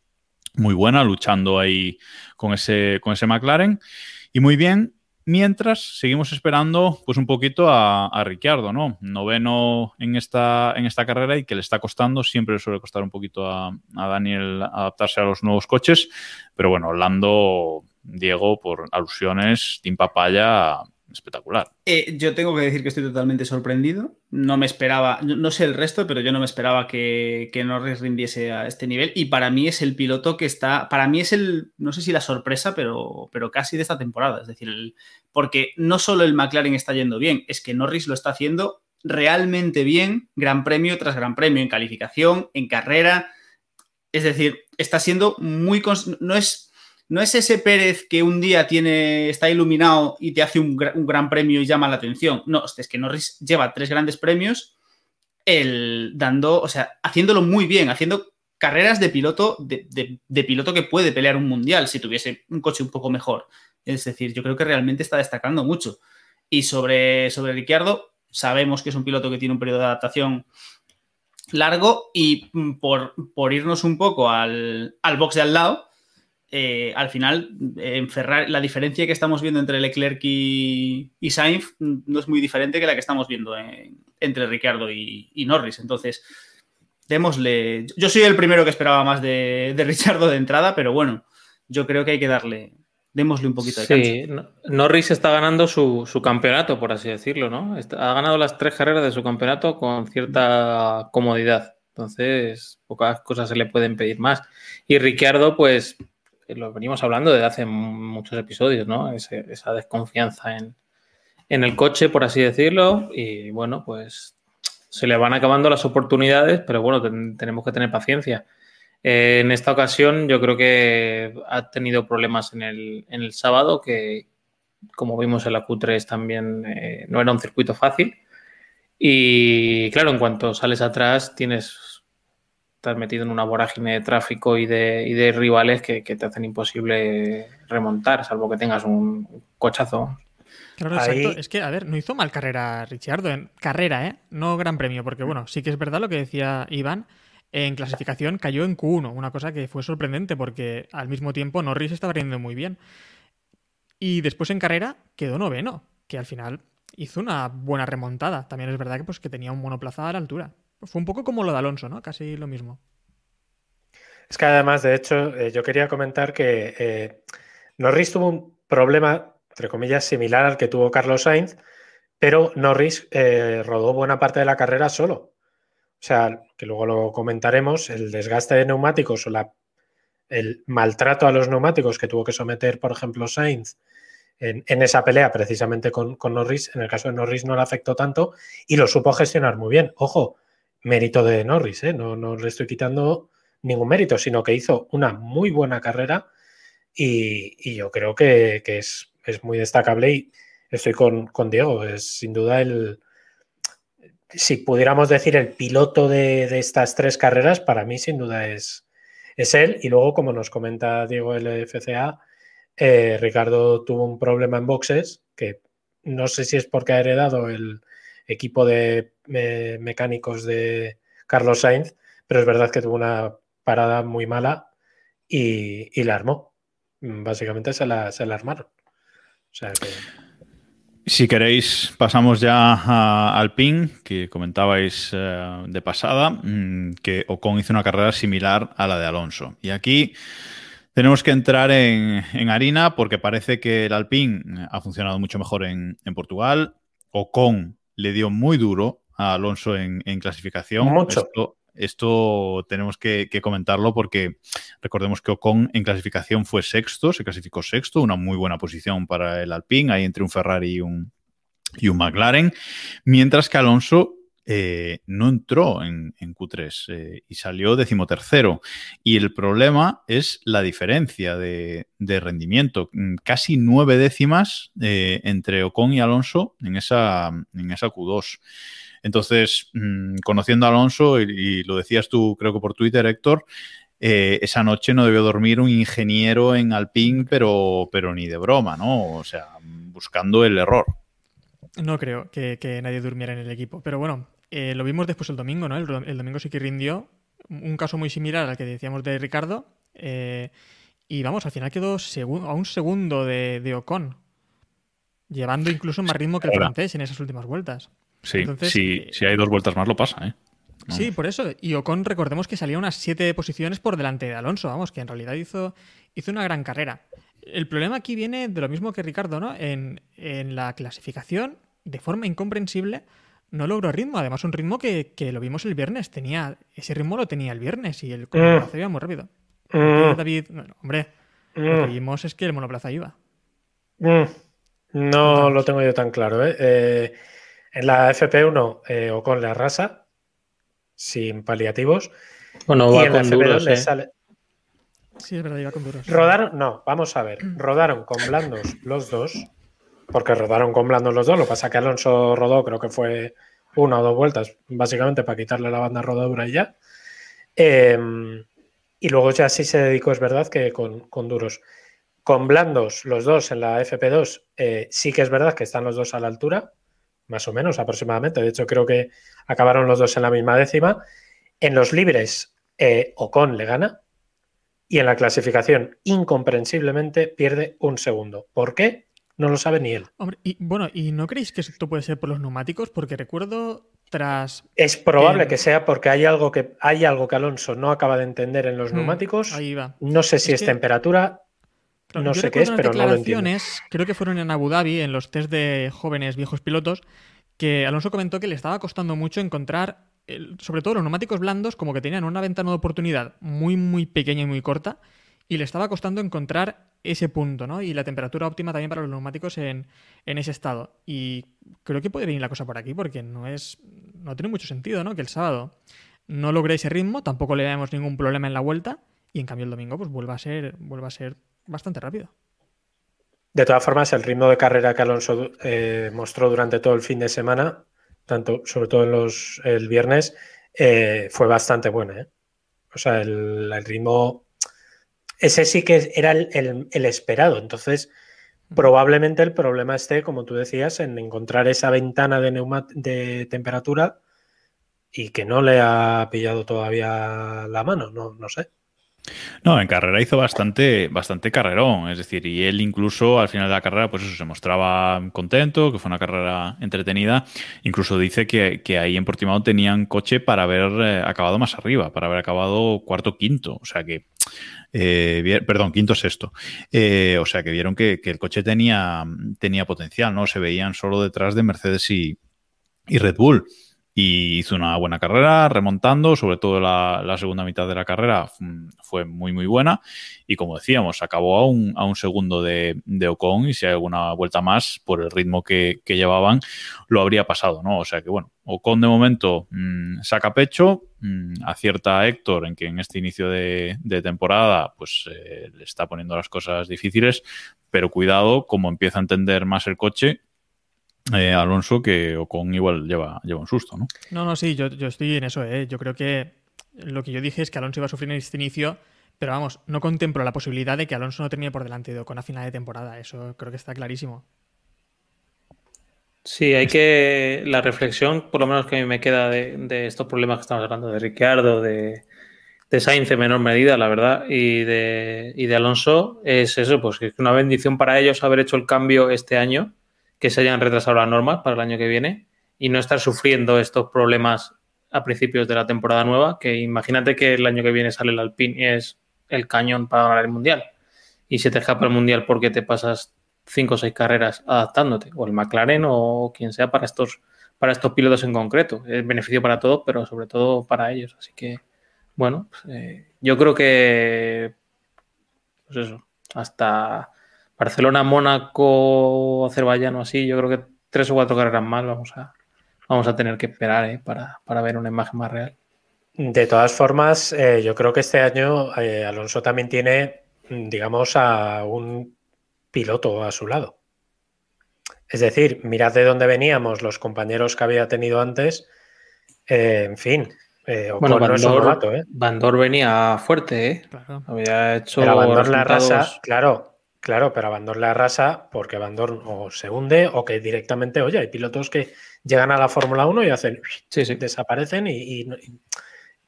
muy buena, luchando ahí con ese, con ese McLaren. Y muy bien, Mientras seguimos esperando pues un poquito a, a, Ricciardo, ¿no? Noveno en esta, en esta carrera y que le está costando, siempre le suele costar un poquito a, Daniel adaptarse a los nuevos coches, pero bueno, Orlando, Diego, por alusiones, Team Papaya espectacular. Eh, yo tengo que decir que estoy totalmente sorprendido. No me esperaba, no, sé el resto, pero yo no me esperaba que, que Norris rindiese a este nivel. Y para mí es el piloto que está, para mí es el, no sé si la sorpresa, pero, pero casi de esta temporada. Es decir, porque no solo el McLaren está yendo bien, es que Norris lo está haciendo realmente bien, gran premio tras gran premio, en calificación, en carrera. Es decir, está siendo muy... No es no es ese Pérez que un día tiene, está iluminado y te hace un, gran premio y llama la atención. No, es que Norris lleva tres grandes premios el, dando, o sea, haciéndolo muy bien, haciendo carreras de piloto, de, piloto que puede pelear un mundial si tuviese un coche un poco mejor. Es decir, yo creo que realmente está destacando mucho. Y sobre, sobre Ricciardo, sabemos que es un piloto que tiene un periodo de adaptación largo y mm, por, por irnos un poco al, al box de al lado, eh, al final, en Ferrari, la diferencia que estamos viendo entre Leclerc y, Sainz no es muy diferente que la que estamos viendo entre Ricciardo y, Norris. Entonces, démosle. Yo soy el primero que esperaba más de, de Ricciardo de entrada, pero bueno, yo creo que hay que darle. Démosle un poquito de sí, Norris está ganando su, su, campeonato, por así decirlo, ¿no? ha ganado las tres carreras de su campeonato con cierta comodidad. Entonces, pocas cosas se le pueden pedir más. Y Ricciardo, pues, lo venimos hablando desde hace muchos episodios, ¿no? esa desconfianza en, el coche, por así decirlo, y bueno, pues se le van acabando las oportunidades, pero bueno, tenemos que tener paciencia. Eh, en esta ocasión yo creo que ha tenido problemas en el, en el sábado, que como vimos en la Q3 también eh, no era un circuito fácil. Y claro, en cuanto sales atrás tienes estás metido en una vorágine de tráfico y de, rivales que, te hacen imposible remontar, salvo que tengas un cochazo. Claro, exacto. Es que, a ver, no hizo mal carrera Ricciardo en carrera, ¿eh? No gran premio, porque bueno, sí que es verdad lo que decía Iván. En clasificación cayó en Q1, una cosa que fue sorprendente porque al mismo tiempo Norris estaba riendo muy bien. Y después en carrera quedó noveno. que al final hizo una buena remontada. También es verdad que, pues, que tenía un monoplaza a la altura. Fue un poco como lo de Alonso, ¿no? Casi lo mismo. Es que además, de hecho, eh, yo quería comentar que eh, Norris tuvo un problema, entre comillas, similar al que tuvo Carlos Sainz, pero Norris eh, rodó buena parte de la carrera solo. O sea, que luego lo comentaremos, el desgaste de neumáticos o la, el maltrato a los neumáticos que tuvo que someter, por ejemplo, Sainz en, esa pelea precisamente con, con, Norris, en el caso de Norris no le afectó tanto y lo supo gestionar muy bien. Ojo, mérito de Norris, ¿eh? no, no le estoy quitando ningún mérito, sino que hizo una muy buena carrera y, yo creo que, es, muy destacable y estoy con, Diego, es sin duda el, si pudiéramos decir el piloto de, estas tres carreras, para mí sin duda es, es él y luego como nos comenta Diego el FCA, eh, Ricardo tuvo un problema en boxes que no sé si es porque ha heredado el equipo de eh, mecánicos de Carlos Sainz, pero es verdad que tuvo una parada muy mala y, la armó. Básicamente se la, se la armaron. Si queréis, pasamos ya al PIN, que comentabais eh, de pasada, mm, que Ocon hizo una carrera similar a la de Alonso. Y aquí tenemos que entrar en, harina porque parece que el Alpine ha funcionado mucho mejor en, Portugal. Ocon le dio muy duro a Alonso en, clasificación. Mucho. Esto tenemos que, comentarlo porque recordemos que Ocon en clasificación fue sexto, se clasificó sexto, una muy buena posición para el Alpine, ahí entre un Ferrari y un, y un McLaren, mientras que Alonso eh, no entró en, Q3 eh, y salió decimotercero. Y el problema es la diferencia de, rendimiento, mm, casi nueve décimas eh, entre Ocon y Alonso en esa, en esa Q2. Entonces, mm, conociendo a Alonso, y, lo decías tú, creo que por Twitter, Héctor, esa noche no debió dormir un ingeniero en Alpine, pero, pero ni de broma, ¿no? O sea, buscando el error. No creo que, nadie durmiera en el equipo, pero bueno, eh, lo vimos después el domingo, ¿no? El, domingo sí que rindió. Un caso muy similar al que decíamos de Ricardo. Eh, y vamos, al final quedó a un segundo de, de Ocon, llevando incluso más ritmo que el francés en esas últimas vueltas. Sí, eh, si hay dos vueltas más lo pasa, ¿eh? Sí, por eso. Y Ocon, recordemos que salía unas siete posiciones por delante de Alonso, vamos, que en realidad hizo, hizo una gran carrera. El problema aquí viene de lo mismo que Ricardo, ¿no? En, la clasificación, de forma incomprensible, no logró ritmo. Además, un ritmo que, lo vimos el viernes. Tenía, ese ritmo lo tenía el viernes y el monoplaza mm. iba muy rápido. Mm. David, hombre, lo que mm. vimos es que el monoplaza iba. No lo tengo yo tan claro, ¿eh? eh en la FP1, eh, Ocon le arrasa, sin paliativos. Bueno, va con duros, le sale. Sí, es verdad, iba con duros. Rodaron, no, vamos a ver. Rodaron con blandos los dos, porque rodaron con blandos los dos. Lo que pasa que Alonso rodó, creo que fue una o dos vueltas, básicamente para quitarle la banda rodadura y ya. Em, y luego ya sí se dedicó, es verdad, que con, duros. Con blandos, los dos en la FP2, eh, sí que es verdad que están los dos a la altura, más o menos aproximadamente. De hecho, creo que acabaron los dos en la misma décima. En los libres, eh, Ocon le gana y en la clasificación, incomprensiblemente, pierde un segundo. ¿Por qué? No lo sabe ni él. Hombre, y bueno, ¿y no creéis que esto puede ser por los neumáticos? Porque recuerdo tras. Es probable que sea porque hay algo que hay algo que Alonso no acaba de entender en los mm, neumáticos. ahí va. No sé si es, temperatura, no sé qué es, pero no lo entiendo. Creo que fueron en Abu Dhabi, en los test de jóvenes viejos pilotos, que Alonso comentó que le estaba costando mucho encontrar, sobre todo los neumáticos blandos, como que tenían una ventana de oportunidad muy, muy pequeña y muy corta, y le estaba costando encontrar ese punto, ¿no? Y la temperatura óptima también para los neumáticos en, ese estado. Y creo que puede venir la cosa por aquí, porque no es. no tiene mucho sentido, ¿no? Que el sábado no logre ese ritmo, tampoco le damos ningún problema en la vuelta, y en cambio el domingo, pues vuelva a ser, vuelva a ser bastante rápido. De todas formas, el ritmo de carrera que Alonso eh, mostró durante todo el fin de semana, tanto, sobre todo en los, el viernes, eh, fue bastante bueno. ¿eh? O sea, el, ritmo. Ese sí que era el, esperado. Entonces, probablemente el problema esté, como tú decías, en encontrar esa ventana de, de temperatura y que no le ha pillado todavía la mano. No, no sé. No, en carrera hizo bastante, bastante carrerón, es decir, y él incluso al final de la carrera, pues eso, se mostraba contento, que fue una carrera entretenida. Incluso dice que, ahí en Portimao tenían coche para haber eh, acabado más arriba, para haber acabado cuarto quinto. O sea que, eh, perdón, quinto sexto. Eh, o sea que vieron que, el coche tenía, tenía potencial, ¿no? Se veían solo detrás de Mercedes y, y Red Bull y hizo una buena carrera remontando, sobre todo la, segunda mitad de la carrera fue muy muy buena y como decíamos, acabó a un, a un segundo de, de, Ocon y si hay alguna vuelta más por el ritmo que, llevaban lo habría pasado, ¿no? O sea que bueno, Ocon de momento mm, saca pecho, mm, acierta a Héctor en que en este inicio de, temporada pues eh, le está poniendo las cosas difíciles, pero cuidado, como empieza a entender más el coche, eh, Alonso que Ocon igual lleva, lleva un susto, ¿no? No, no, sí, yo, estoy en eso, ¿eh? Yo creo que lo que yo dije es que Alonso iba a sufrir en este inicio, pero vamos, no contemplo la posibilidad de que Alonso no termine por delante de Ocon a final de temporada, eso creo que está clarísimo. Sí, hay que. La reflexión, por lo menos que a mí me queda de, estos problemas que estamos hablando, de Ricciardo, de, de Sainz en menor medida, la verdad, y de, y de Alonso, es eso, pues que es una bendición para ellos haber hecho el cambio este año que se hayan retrasado las normas para el año que viene y no estar sufriendo estos problemas a principios de la temporada nueva, que imagínate que el año que viene sale el Alpine y es el cañón para ganar el Mundial. Y se te escapa el Mundial porque te pasas cinco o seis carreras adaptándote, o el McLaren o quien sea para estos, para estos pilotos en concreto. Es beneficio para todos, pero sobre todo para ellos. Así que, bueno, pues, eh, yo creo que, pues eso, hasta Barcelona, Mónaco, Azerbaiyán o así, yo creo que tres o cuatro carreras más vamos a, vamos a tener que esperar ¿eh? para, ver una imagen más real. De todas formas, eh, yo creo que este año eh, Alonso también tiene, digamos, a un piloto a su lado. Es decir, mirad de dónde veníamos, los compañeros que había tenido antes. en fin, bueno, Bandor, venía fuerte, ¿eh? Había hecho. la raza, claro, Claro, pero Bandor le arrasa porque Bandor o se hunde o que directamente, oye, hay pilotos que llegan a la Fórmula 1 y hacen, desaparecen y,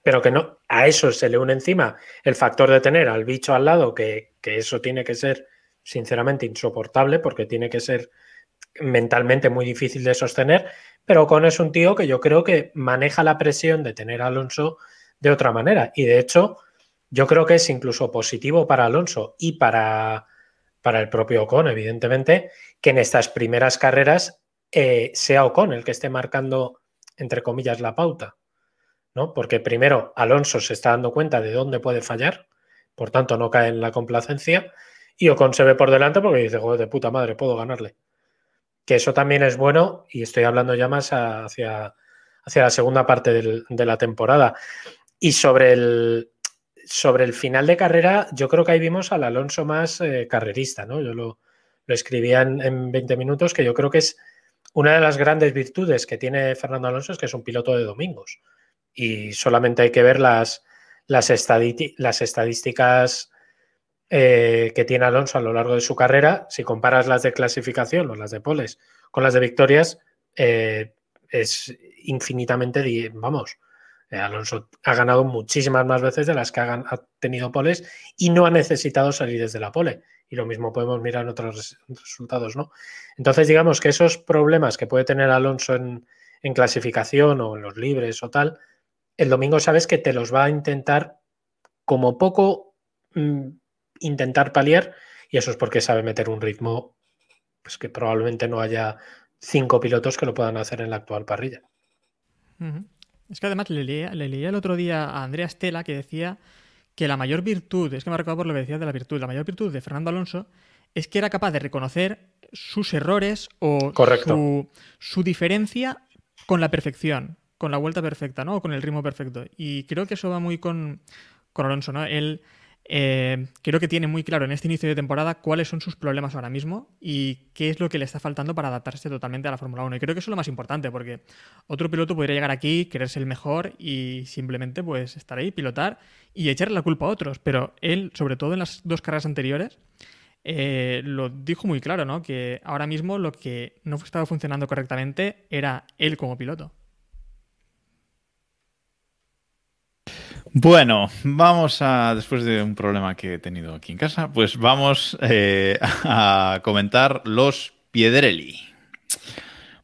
pero que no, a eso se le une encima el factor de tener al bicho al lado, que, que eso tiene que ser sinceramente insoportable porque tiene que ser mentalmente muy difícil de sostener, pero con es un tío que yo creo que maneja la presión de tener a Alonso de otra manera. Y de hecho yo creo que es incluso positivo para Alonso y para para el propio Ocon, evidentemente, que en estas primeras carreras eh, sea Ocon el que esté marcando, entre comillas, la pauta. ¿no? Porque primero Alonso se está dando cuenta de dónde puede fallar, por tanto no cae en la complacencia, y Ocon se ve por delante porque dice, joder, de puta madre, puedo ganarle. Que eso también es bueno, y estoy hablando ya más hacia, hacia la segunda parte de la temporada. Y sobre el, sobre el final de carrera, yo creo que ahí vimos al Alonso más eh, carrerista, ¿no? Yo lo, escribía en, 20 minutos, que yo creo que es una de las grandes virtudes que tiene Fernando Alonso, es que es un piloto de domingos. Y solamente hay que ver las, las, estadísticas eh, que tiene Alonso a lo largo de su carrera. Si comparas las de clasificación o las de poles con las de victorias, eh, es infinitamente, vamos, Alonso ha ganado muchísimas más veces de las que ha, tenido poles y no ha necesitado salir desde la pole. Y lo mismo podemos mirar en otros resultados, ¿no? Entonces, digamos que esos problemas que puede tener Alonso en, clasificación o en los libres o tal, el domingo sabes que te los va a intentar como poco mm, intentar paliar y eso es porque sabe meter un ritmo pues que probablemente no haya cinco pilotos que lo puedan hacer en la actual parrilla. Es que además le leía, le el otro día a Andrea Stella que decía que la mayor virtud, es que me ha recordado por lo que decía de la virtud, la mayor virtud de Fernando Alonso es que era capaz de reconocer sus errores o su, su, diferencia con la perfección, con la vuelta perfecta, ¿no? O con el ritmo perfecto. Y creo que eso va muy con, con Alonso, ¿no? Él eh, creo que tiene muy claro en este inicio de temporada cuáles son sus problemas ahora mismo y qué es lo que le está faltando para adaptarse totalmente a la Fórmula 1. Y creo que eso es lo más importante, porque otro piloto podría llegar aquí, quererse el mejor y simplemente pues estar ahí, pilotar y echarle la culpa a otros. Pero él, sobre todo en las dos carreras anteriores, eh, lo dijo muy claro, ¿no? Que ahora mismo lo que no estaba funcionando correctamente era él como piloto. Bueno, vamos a, después de un problema que he tenido aquí en casa, pues vamos eh, a comentar los Piedrelli.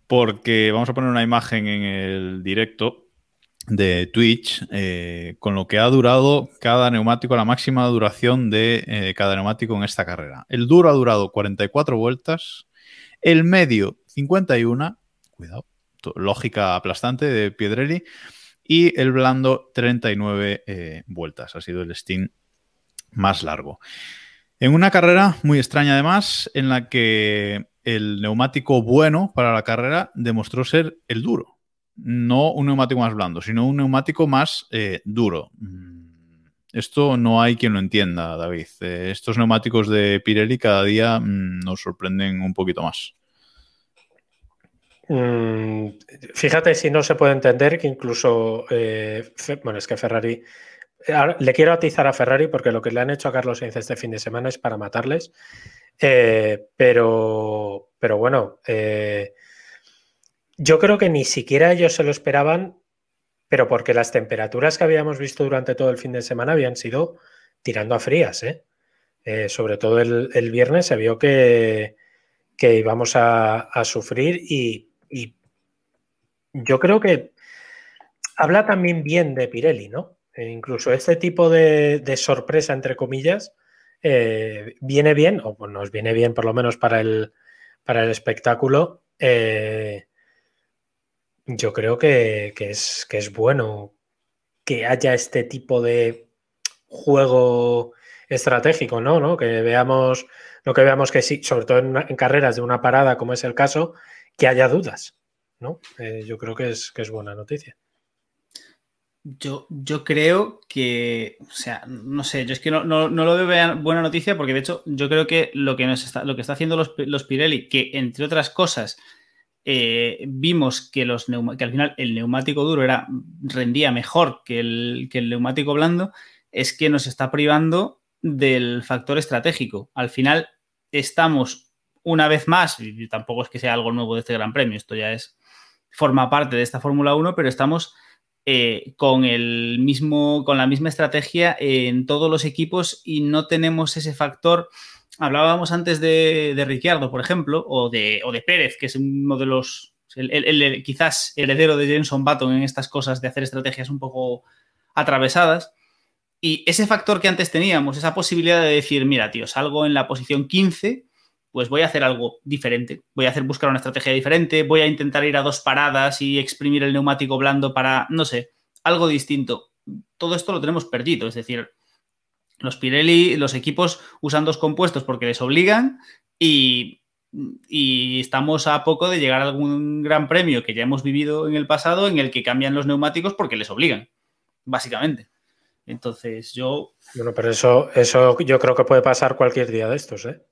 Porque vamos a poner una imagen en el directo de Twitch eh, con lo que ha durado cada neumático, la máxima duración de eh, cada neumático en esta carrera. El duro ha durado 44 vueltas, el medio 51, cuidado, lógica aplastante de Piedrelli, y el blando 39 eh, vueltas. Ha sido el Steam más largo. En una carrera muy extraña además, en la que el neumático bueno para la carrera demostró ser el duro no un neumático más blando, sino un neumático más eh, duro. Mm, esto no hay quien lo entienda, David. Eh, estos neumáticos de Pirelli cada día mm, nos sorprenden un poquito más. Mm, fíjate si no se puede entender que incluso, eh, bueno, es que Ferrari, le quiero atizar a Ferrari porque lo que le han hecho a Carlos Sainz este fin de semana es para matarles, pero, pero bueno, yo creo que ni siquiera ellos se lo esperaban, pero porque las temperaturas que habíamos visto durante todo el fin de semana habían sido tirando a frías. ¿eh? eh sobre todo el, viernes se vio que, íbamos a, sufrir y, yo creo que habla también bien de Pirelli, ¿no? E incluso este tipo de, sorpresa, entre comillas, eh, viene bien, o nos viene bien por lo menos para el, para el espectáculo. Eh, yo creo que, es, que es bueno que haya este tipo de juego estratégico, ¿no? ¿no? Que veamos, lo que veamos que sí, sobre todo en, carreras de una parada, como es el caso, que haya dudas, ¿no? Eh, yo creo que es, que es buena noticia. Yo, yo, creo que, o sea, no sé, yo es que no, lo veo buena noticia porque de hecho yo creo que lo que, nos está, lo que está haciendo los, los Pirelli, que entre otras cosas eh, vimos que, los que al final el neumático duro era, rendía mejor que el, que el neumático blando, es que nos está privando del factor estratégico. Al final estamos una vez más, y tampoco es que sea algo nuevo de este Gran Premio, esto ya es forma parte de esta Fórmula 1, pero estamos eh, con el mismo, con la misma estrategia en todos los equipos y no tenemos ese factor hablábamos antes de, de Ricciardo, por ejemplo, o de, de, Pérez, que es uno de los, el, quizás heredero de Jenson Button en estas cosas de hacer estrategias un poco atravesadas. Y ese factor que antes teníamos, esa posibilidad de decir, mira, tío, salgo en la posición 15, pues voy a hacer algo diferente, voy a hacer buscar una estrategia diferente, voy a intentar ir a dos paradas y exprimir el neumático blando para, no sé, algo distinto. Todo esto lo tenemos perdido, es decir, los Pirelli, los equipos usan dos compuestos porque les obligan y, estamos a poco de llegar a algún gran premio que ya hemos vivido en el pasado en el que cambian los neumáticos porque les obligan, básicamente. Entonces yo... Bueno, pero eso, eso yo creo que puede pasar cualquier día de estos, ¿eh?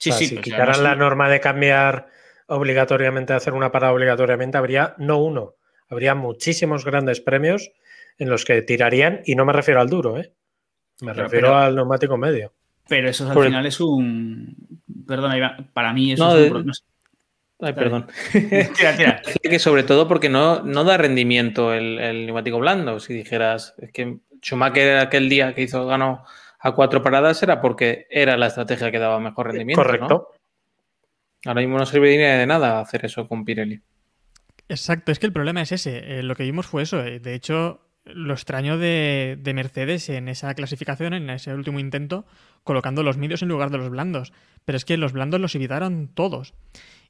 Sí, sí. Si pues quitaran la norma de cambiar obligatoriamente, hacer una parada obligatoriamente, habría no uno, habría muchísimos grandes premios en los que tirarían, y no me refiero al duro, ¿eh? Me refiero al neumático medio. Pero eso al final es un. Perdona, para mí eso es un. Ay, perdón. tira, tira. que sobre todo porque no, no da rendimiento el, neumático blando. Si dijeras, es que Schumacher aquel día que hizo, ganó a cuatro paradas era porque era la estrategia que daba mejor rendimiento. Correcto. Ahora mismo no sirve de nada hacer eso con Pirelli. Exacto, es que el problema es ese. Eh, lo que vimos fue eso. Eh. De hecho, lo extraño de, Mercedes en esa clasificación, en ese último intento, colocando los medios en lugar de los blandos. Pero es que los blandos los evitaron todos.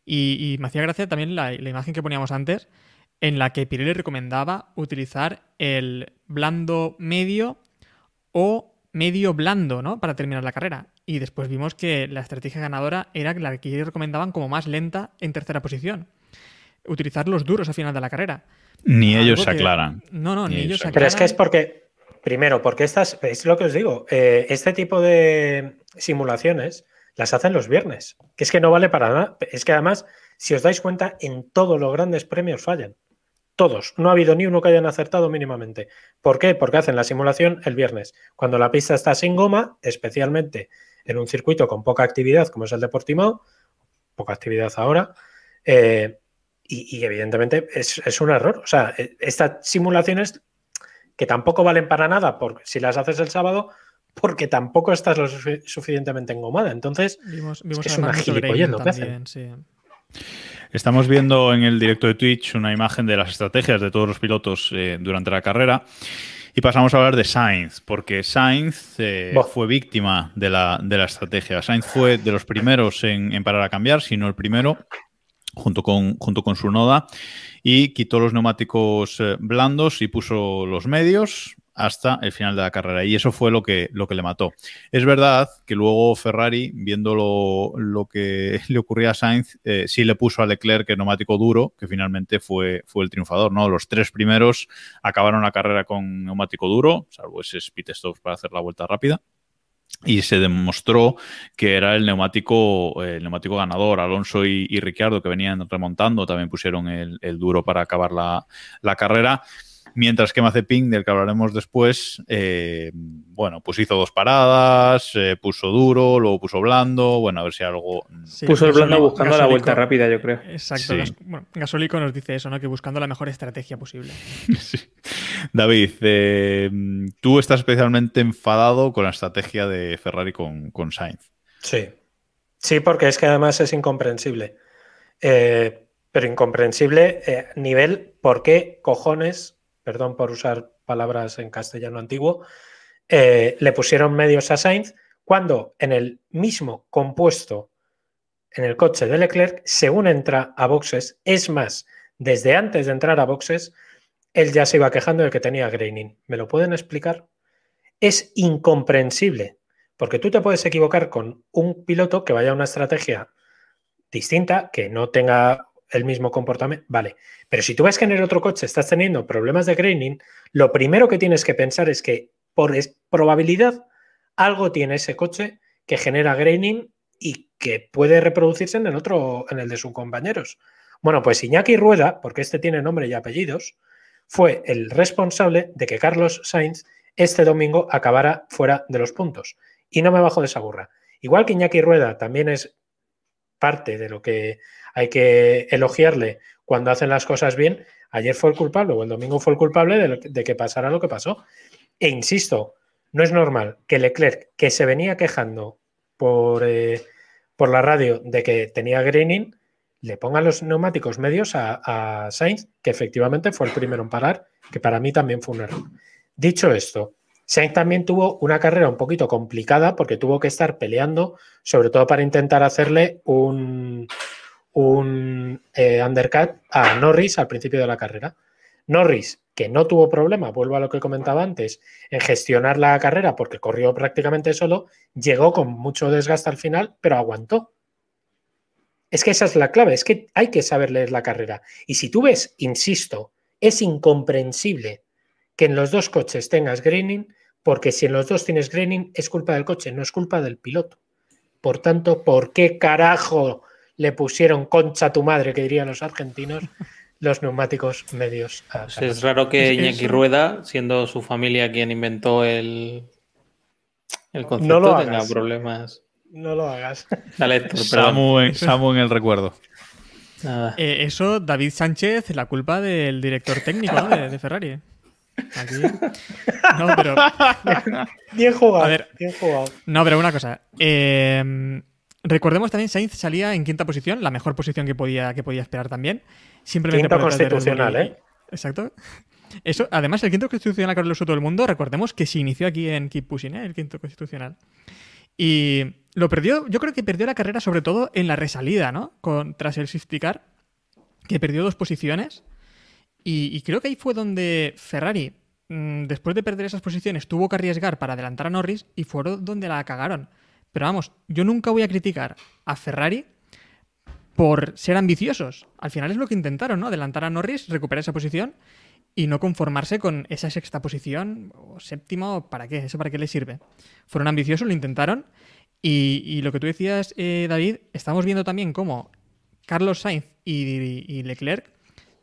Y, me hacía gracia también la, imagen que poníamos antes, en la que Pirelli recomendaba utilizar el blando medio o medio blando, ¿no? Para terminar la carrera. Y después vimos que la estrategia ganadora era la que ellos recomendaban como más lenta en tercera posición. Utilizar los duros al final de la carrera. Ni ellos se aclaran. No, no, ni, ellos se aclaran. Pero es que es porque, primero, porque estas, es lo que os digo, eh, este tipo de simulaciones las hacen los viernes, que es que no vale para nada. Es que además, si os dais cuenta, en todos los grandes premios fallan. Todos. No ha habido ni uno que hayan acertado mínimamente. ¿Por qué? Porque hacen la simulación el viernes, cuando la pista está sin goma, especialmente en un circuito con poca actividad como es el de Portimao, poca actividad ahora, eh, y, evidentemente es, un error. O sea, e, estas simulaciones que tampoco valen para nada porque si las haces el sábado, porque tampoco estás lo suficientemente engomada. Entonces, es, una gilipollez lo que hacen. Estamos viendo en el directo de Twitch una imagen de las estrategias de todos los pilotos eh, durante la carrera. Y pasamos a hablar de Sainz, porque Sainz eh, fue víctima de la, de la, estrategia. Sainz fue de los primeros en, en, parar a cambiar, si no el primero, junto con, junto con su noda, y quitó los neumáticos eh, blandos y puso los medios hasta el final de la carrera. Y eso fue lo que, lo que le mató. Es verdad que luego Ferrari, viendo lo, que le ocurría a Sainz, eh, sí le puso a Leclerc el neumático duro, que finalmente fue, fue el triunfador. ¿no? Los tres primeros acabaron la carrera con neumático duro, salvo ese pit stop para hacer la vuelta rápida y se demostró que era el neumático, el neumático ganador. Alonso y, Ricciardo, que venían remontando, también pusieron el, duro para acabar la, la carrera. Mientras que Mazepin, del que hablaremos después, eh, bueno, pues hizo dos paradas, eh, puso duro, luego puso blando, bueno, a ver si algo... puso el blando buscando la vuelta rápida, yo creo. Exacto. Bueno, Gasolico nos dice eso, ¿no? Que buscando la mejor estrategia posible. David, eh, tú estás especialmente enfadado con la estrategia de Ferrari con, con Sainz. Sí. Sí, porque es que además es incomprensible. pero incomprensible nivel, ¿por qué cojones perdón por usar palabras en castellano antiguo, eh, le pusieron medios a Sainz cuando en el mismo compuesto en el coche de Leclerc, según entra a boxes, es más, desde antes de entrar a boxes, él ya se iba quejando de que tenía graining. ¿Me lo pueden explicar? Es incomprensible, porque tú te puedes equivocar con un piloto que vaya a una estrategia distinta, que no tenga el mismo comportamiento, vale. Pero si tú ves que en el otro coche estás teniendo problemas de graining, lo primero que tienes que pensar es que por probabilidad algo tiene ese coche que genera graining y que puede reproducirse en el otro, en el de sus compañeros. Bueno, pues Iñaki Rueda, porque este tiene nombre y apellidos, fue el responsable de que Carlos Sainz este domingo acabara fuera de los puntos. Y no me bajo de esa burra. Igual que Iñaki Rueda también es parte de lo que hay que elogiarle cuando hacen las cosas bien. Ayer fue el culpable o el domingo fue el culpable de, que pasara lo que pasó. E insisto, no es normal que Leclerc, que se venía quejando por, eh, por la radio de que tenía graining, le ponga los neumáticos medios a, a, Sainz, que efectivamente fue el primero en parar, que para mí también fue un error. Dicho esto, Sainz también tuvo una carrera un poquito complicada porque tuvo que estar peleando, sobre todo para intentar hacerle un, eh, undercut a Norris al principio de la carrera. Norris, que no tuvo problema, vuelvo a lo que comentaba antes, en gestionar la carrera porque corrió prácticamente solo, llegó con mucho desgaste al final, pero aguantó. Es que esa es la clave, es que hay que saber leer la carrera. Y si tú ves, insisto, es incomprensible que en los dos coches tengas graining, porque si en los dos tienes graining es culpa del coche, no es culpa del piloto. Por tanto, ¿por qué carajo le pusieron concha a tu madre, que dirían los argentinos, los neumáticos medios. es raro que Iñaki Rueda, siendo su familia quien inventó el, el concepto, no tenga problemas. No lo hagas. Dale, Samu, en, el recuerdo. Eh, eso, David Sánchez, la culpa del director técnico de, Ferrari. No, pero. Bien jugado. bien jugado. No, pero una cosa. Eh, Recordemos también, Sainz salía en quinta posición, la mejor posición que podía, que podía esperar también. Simplemente quinto constitucional, ¿eh? Exacto. Eso, además, el quinto constitucional que lo usó todo el mundo, recordemos que se inició aquí en Keep Pushing, ¿eh? el quinto constitucional. Y lo perdió, yo creo que perdió la carrera sobre todo en la resalida, ¿no? Con, tras el safety car, que perdió dos posiciones. Y, creo que ahí fue donde Ferrari, mm, después de perder esas posiciones, tuvo que arriesgar para adelantar a Norris y fue donde la cagaron. Pero vamos, yo nunca voy a criticar a Ferrari por ser ambiciosos. Al final es lo que intentaron, ¿no? Adelantar a Norris, recuperar esa posición y no conformarse con esa sexta posición o séptima o para qué, eso para qué les sirve. Fueron ambiciosos, lo intentaron y, lo que tú decías, eh, David, estamos viendo también cómo Carlos Sainz y, Leclerc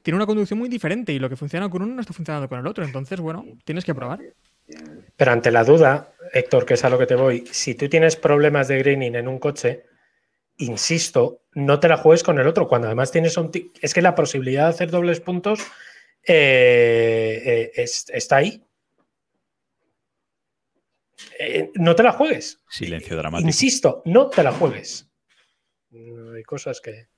tienen una conducción muy diferente y lo que funciona con uno no está funcionando con el otro. Entonces, bueno, tienes que probar. Pero ante la duda, Héctor, que es a lo que te voy, si tú tienes problemas de graining en un coche, insisto, no te la juegues con el otro, cuando además tienes un... Es que la posibilidad de hacer dobles puntos eh, eh, está ahí. Eh, no te la juegues. Silencio dramático. Insisto, no te la juegues. Hay cosas que.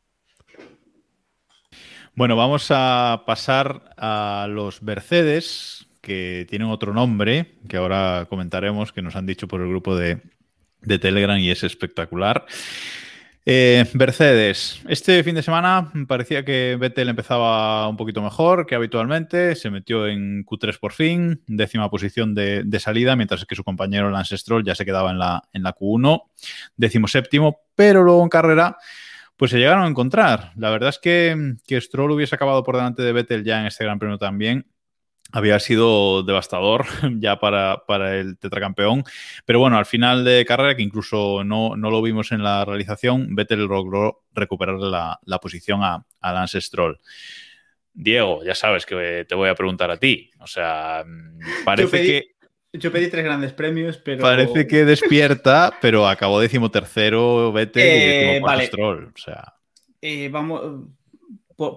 Bueno, vamos a pasar a los Mercedes, que tienen otro nombre, que ahora comentaremos, que nos han dicho por el grupo de, de Telegram y es espectacular. Eh, Mercedes, este fin de semana parecía que Vettel empezaba un poquito mejor que habitualmente, se metió en Q3 por fin, décima posición de, salida, mientras que su compañero Lance Stroll ya se quedaba en la, en la Q1, décimo séptimo, pero luego en carrera pues se llegaron a encontrar. La verdad es que, que Stroll hubiese acabado por delante de Vettel ya en este Gran Premio también, había sido devastador ya para, el tetracampeón. Pero bueno, al final de carrera, que incluso no, lo vimos en la realización, Vettel logró recuperar la, posición a, a, Lance Stroll. Diego, ya sabes que te voy a preguntar a ti. O sea, mm, parece que. Yo pedí tres grandes premios, pero. Parece que despierta, pero acabó decimotercero Vettel y eh, vale. Stroll. O sea. Eh, vamos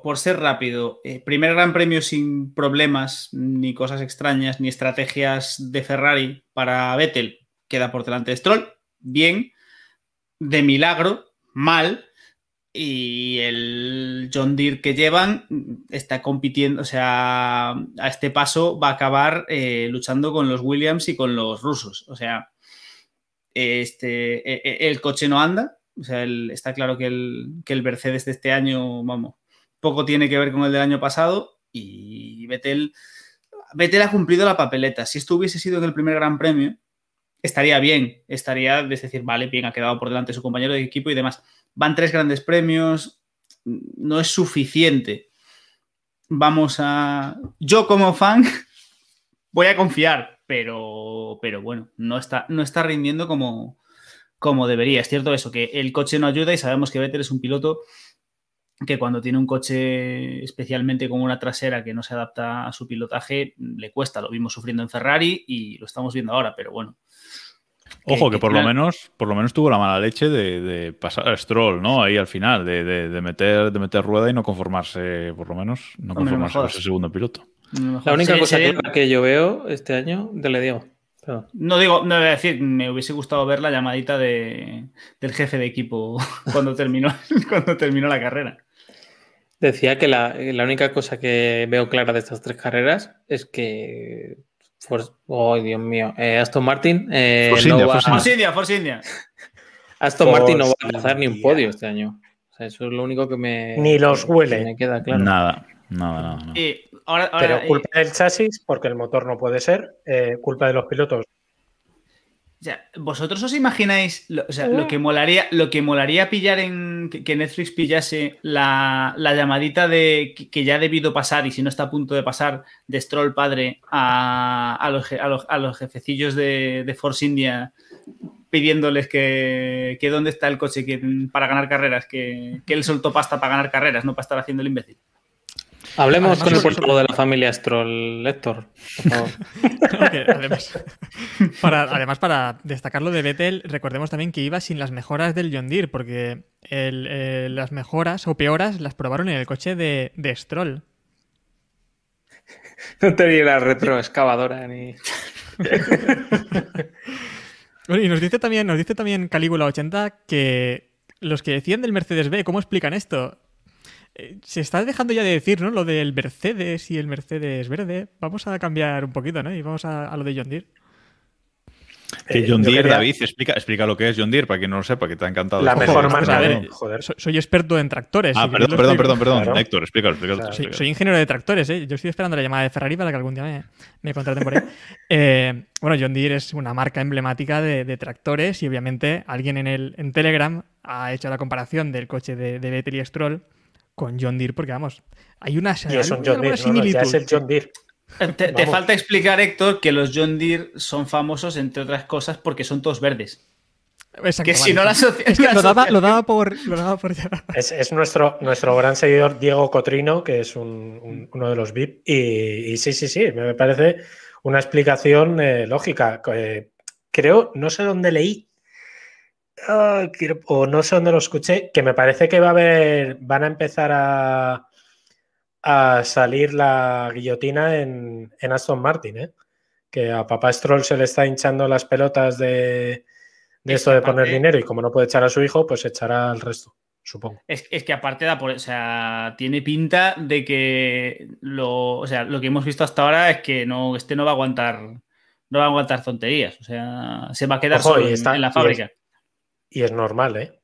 por, ser rápido, eh, primer gran premio sin problemas, ni cosas extrañas, ni estrategias de Ferrari para Vettel, queda por delante de Stroll, bien, de milagro, mal, y el John Deere que llevan está compitiendo, o sea, a este paso va a acabar eh, luchando con los Williams y con los rusos, o sea, este, e, e, el coche no anda, o sea, está claro que el, que el Mercedes de este año, vamos, poco tiene que ver con el del año pasado y Vettel, Vettel ha cumplido la papeleta. Si esto hubiese sido en el primer Gran Premio, estaría bien, estaría, es decir, vale, bien, ha quedado por delante su compañero de equipo y demás. Van tres grandes premios, no es suficiente. Vamos a... Yo como fan voy a confiar, pero, pero bueno, no está, no está rindiendo como, como debería. Es cierto eso, que el coche no ayuda y sabemos que Vettel es un piloto que cuando tiene un coche especialmente con una trasera que no se adapta a su pilotaje, le cuesta. Lo vimos sufriendo en Ferrari y lo estamos viendo ahora, pero bueno. Ojo, que, por lo menos, por lo menos tuvo la mala leche de, pasar a Stroll, ¿no? Ahí al final, de, meter, de meter rueda y no conformarse, por lo menos, no conformarse con ese segundo piloto. la única cosa que, yo veo este año, le digo. No digo, no voy a decir, me hubiese gustado ver la llamadita de, del jefe de equipo cuando terminó, cuando terminó la carrera. Decía que la, única cosa que veo clara de estas tres carreras es que. Oh, Dios mío. Eh, Aston Martin. Eh, Force, no India, va... Force, India, Aston Martin no va a alcanzar ni un podio este año. O sea, eso es lo único que me. Ni los huele. Me queda claro. Nada, nada, nada. Pero culpa del chasis, porque el motor no puede ser. Eh, culpa de los pilotos, ¿Vosotros os imagináis lo, que molaría, lo que molaría pillar en que Netflix pillase la, llamadita de que, ya ha debido pasar y si no está a punto de pasar de Stroll padre a, los, jefecillos de, Force India pidiéndoles que, dónde está el coche para ganar carreras, que, que él soltó pasta para ganar carreras, no para estar haciendo el imbécil? Hablemos con el portavoz de la familia Stroll, Héctor. además, para, además, para destacar lo de Vettel, recordemos también que iba sin las mejoras del John Deere, porque eh, las mejoras o peoras las probaron en el coche de, Stroll. No tenía la retroexcavadora ni. y nos dice también, nos dice también Calígula 80 que los que decían del Mercedes B, ¿cómo explican esto? Eh, se está dejando ya de decir, ¿no? Lo del Mercedes y el Mercedes verde. Vamos a cambiar un poquito, ¿no? Y vamos a, lo de John Deere. Que eh, John Deere, David, explica, explica lo que es John Deere para quien no lo sepa, que te ha encantado. La mejor marca. Joder. Soy, experto en tractores. Ah, perdón, perdón, perdón, perdón, Héctor, explícalo, explícalo. Soy, ingeniero de tractores, ¿eh? Yo estoy esperando la llamada de Ferrari para que algún día me, contraten por ahí. Eh, bueno, John Deere es una marca emblemática de, tractores y obviamente alguien en, el, en Telegram ha hecho la comparación del coche de, de Vettel y Stroll con John Deere, porque vamos, hay una, John Deere, Te, falta explicar, Héctor, que los John Deere son famosos, entre otras cosas, porque son todos verdes. que si no la sociedad. lo, daba, por. es, nuestro, nuestro gran seguidor Diego Cotrino, que es uno de los VIP. Y, sí, sí, sí, me parece una explicación eh, lógica. Eh, creo, no sé dónde leí Ah, o no sé dónde lo escuché, que me parece que va a haber, van a empezar a, a salir la guillotina en, Aston Martin, ¿eh? que a papá Stroll se le está hinchando las pelotas de, esto de poner dinero y como no puede echar a su hijo, pues echará al resto, supongo. Es, que aparte da por, o sea, tiene pinta de que lo, o sea, lo que hemos visto hasta ahora es que no, este no va a aguantar, no va a aguantar tonterías, o sea, se va a quedar solo en, la fábrica. Y es, normal, ¿eh?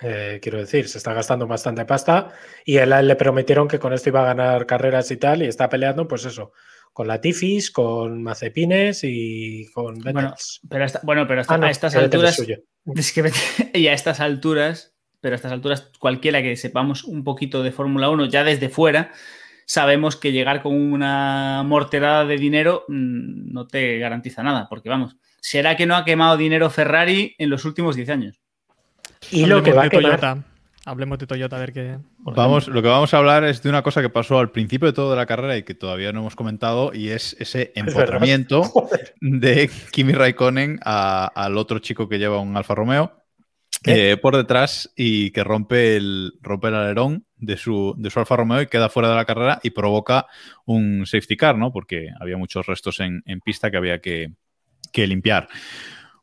¿eh? Quiero decir, se está gastando bastante pasta y él, le prometieron que con esto iba a ganar carreras y tal, y está peleando, pues eso, con Latifis, con Mazepines y con Bueno, pero, bueno, pero hasta, ah, a estas alturas. y a estas alturas, pero a estas alturas, cualquiera que sepamos un poquito de Fórmula 1 ya desde fuera, sabemos que llegar con una morterada de dinero mm, no te garantiza nada, porque vamos, será que no ha quemado dinero Ferrari en los últimos 10 años. Y lo que va a quemar, Hablemos de Toyota, a ver qué. Vamos, lo que vamos a hablar es de una cosa que pasó al principio de todo de la carrera y que todavía no hemos comentado, y es ese empotramiento de Kimi Raikkonen al otro chico que lleva un Alfa Romeo eh, por detrás y que rompe el, rompe el alerón de su, de su Alfa Romeo y queda fuera de la carrera y provoca un safety car, ¿no? Porque había muchos restos en, pista que había que, limpiar.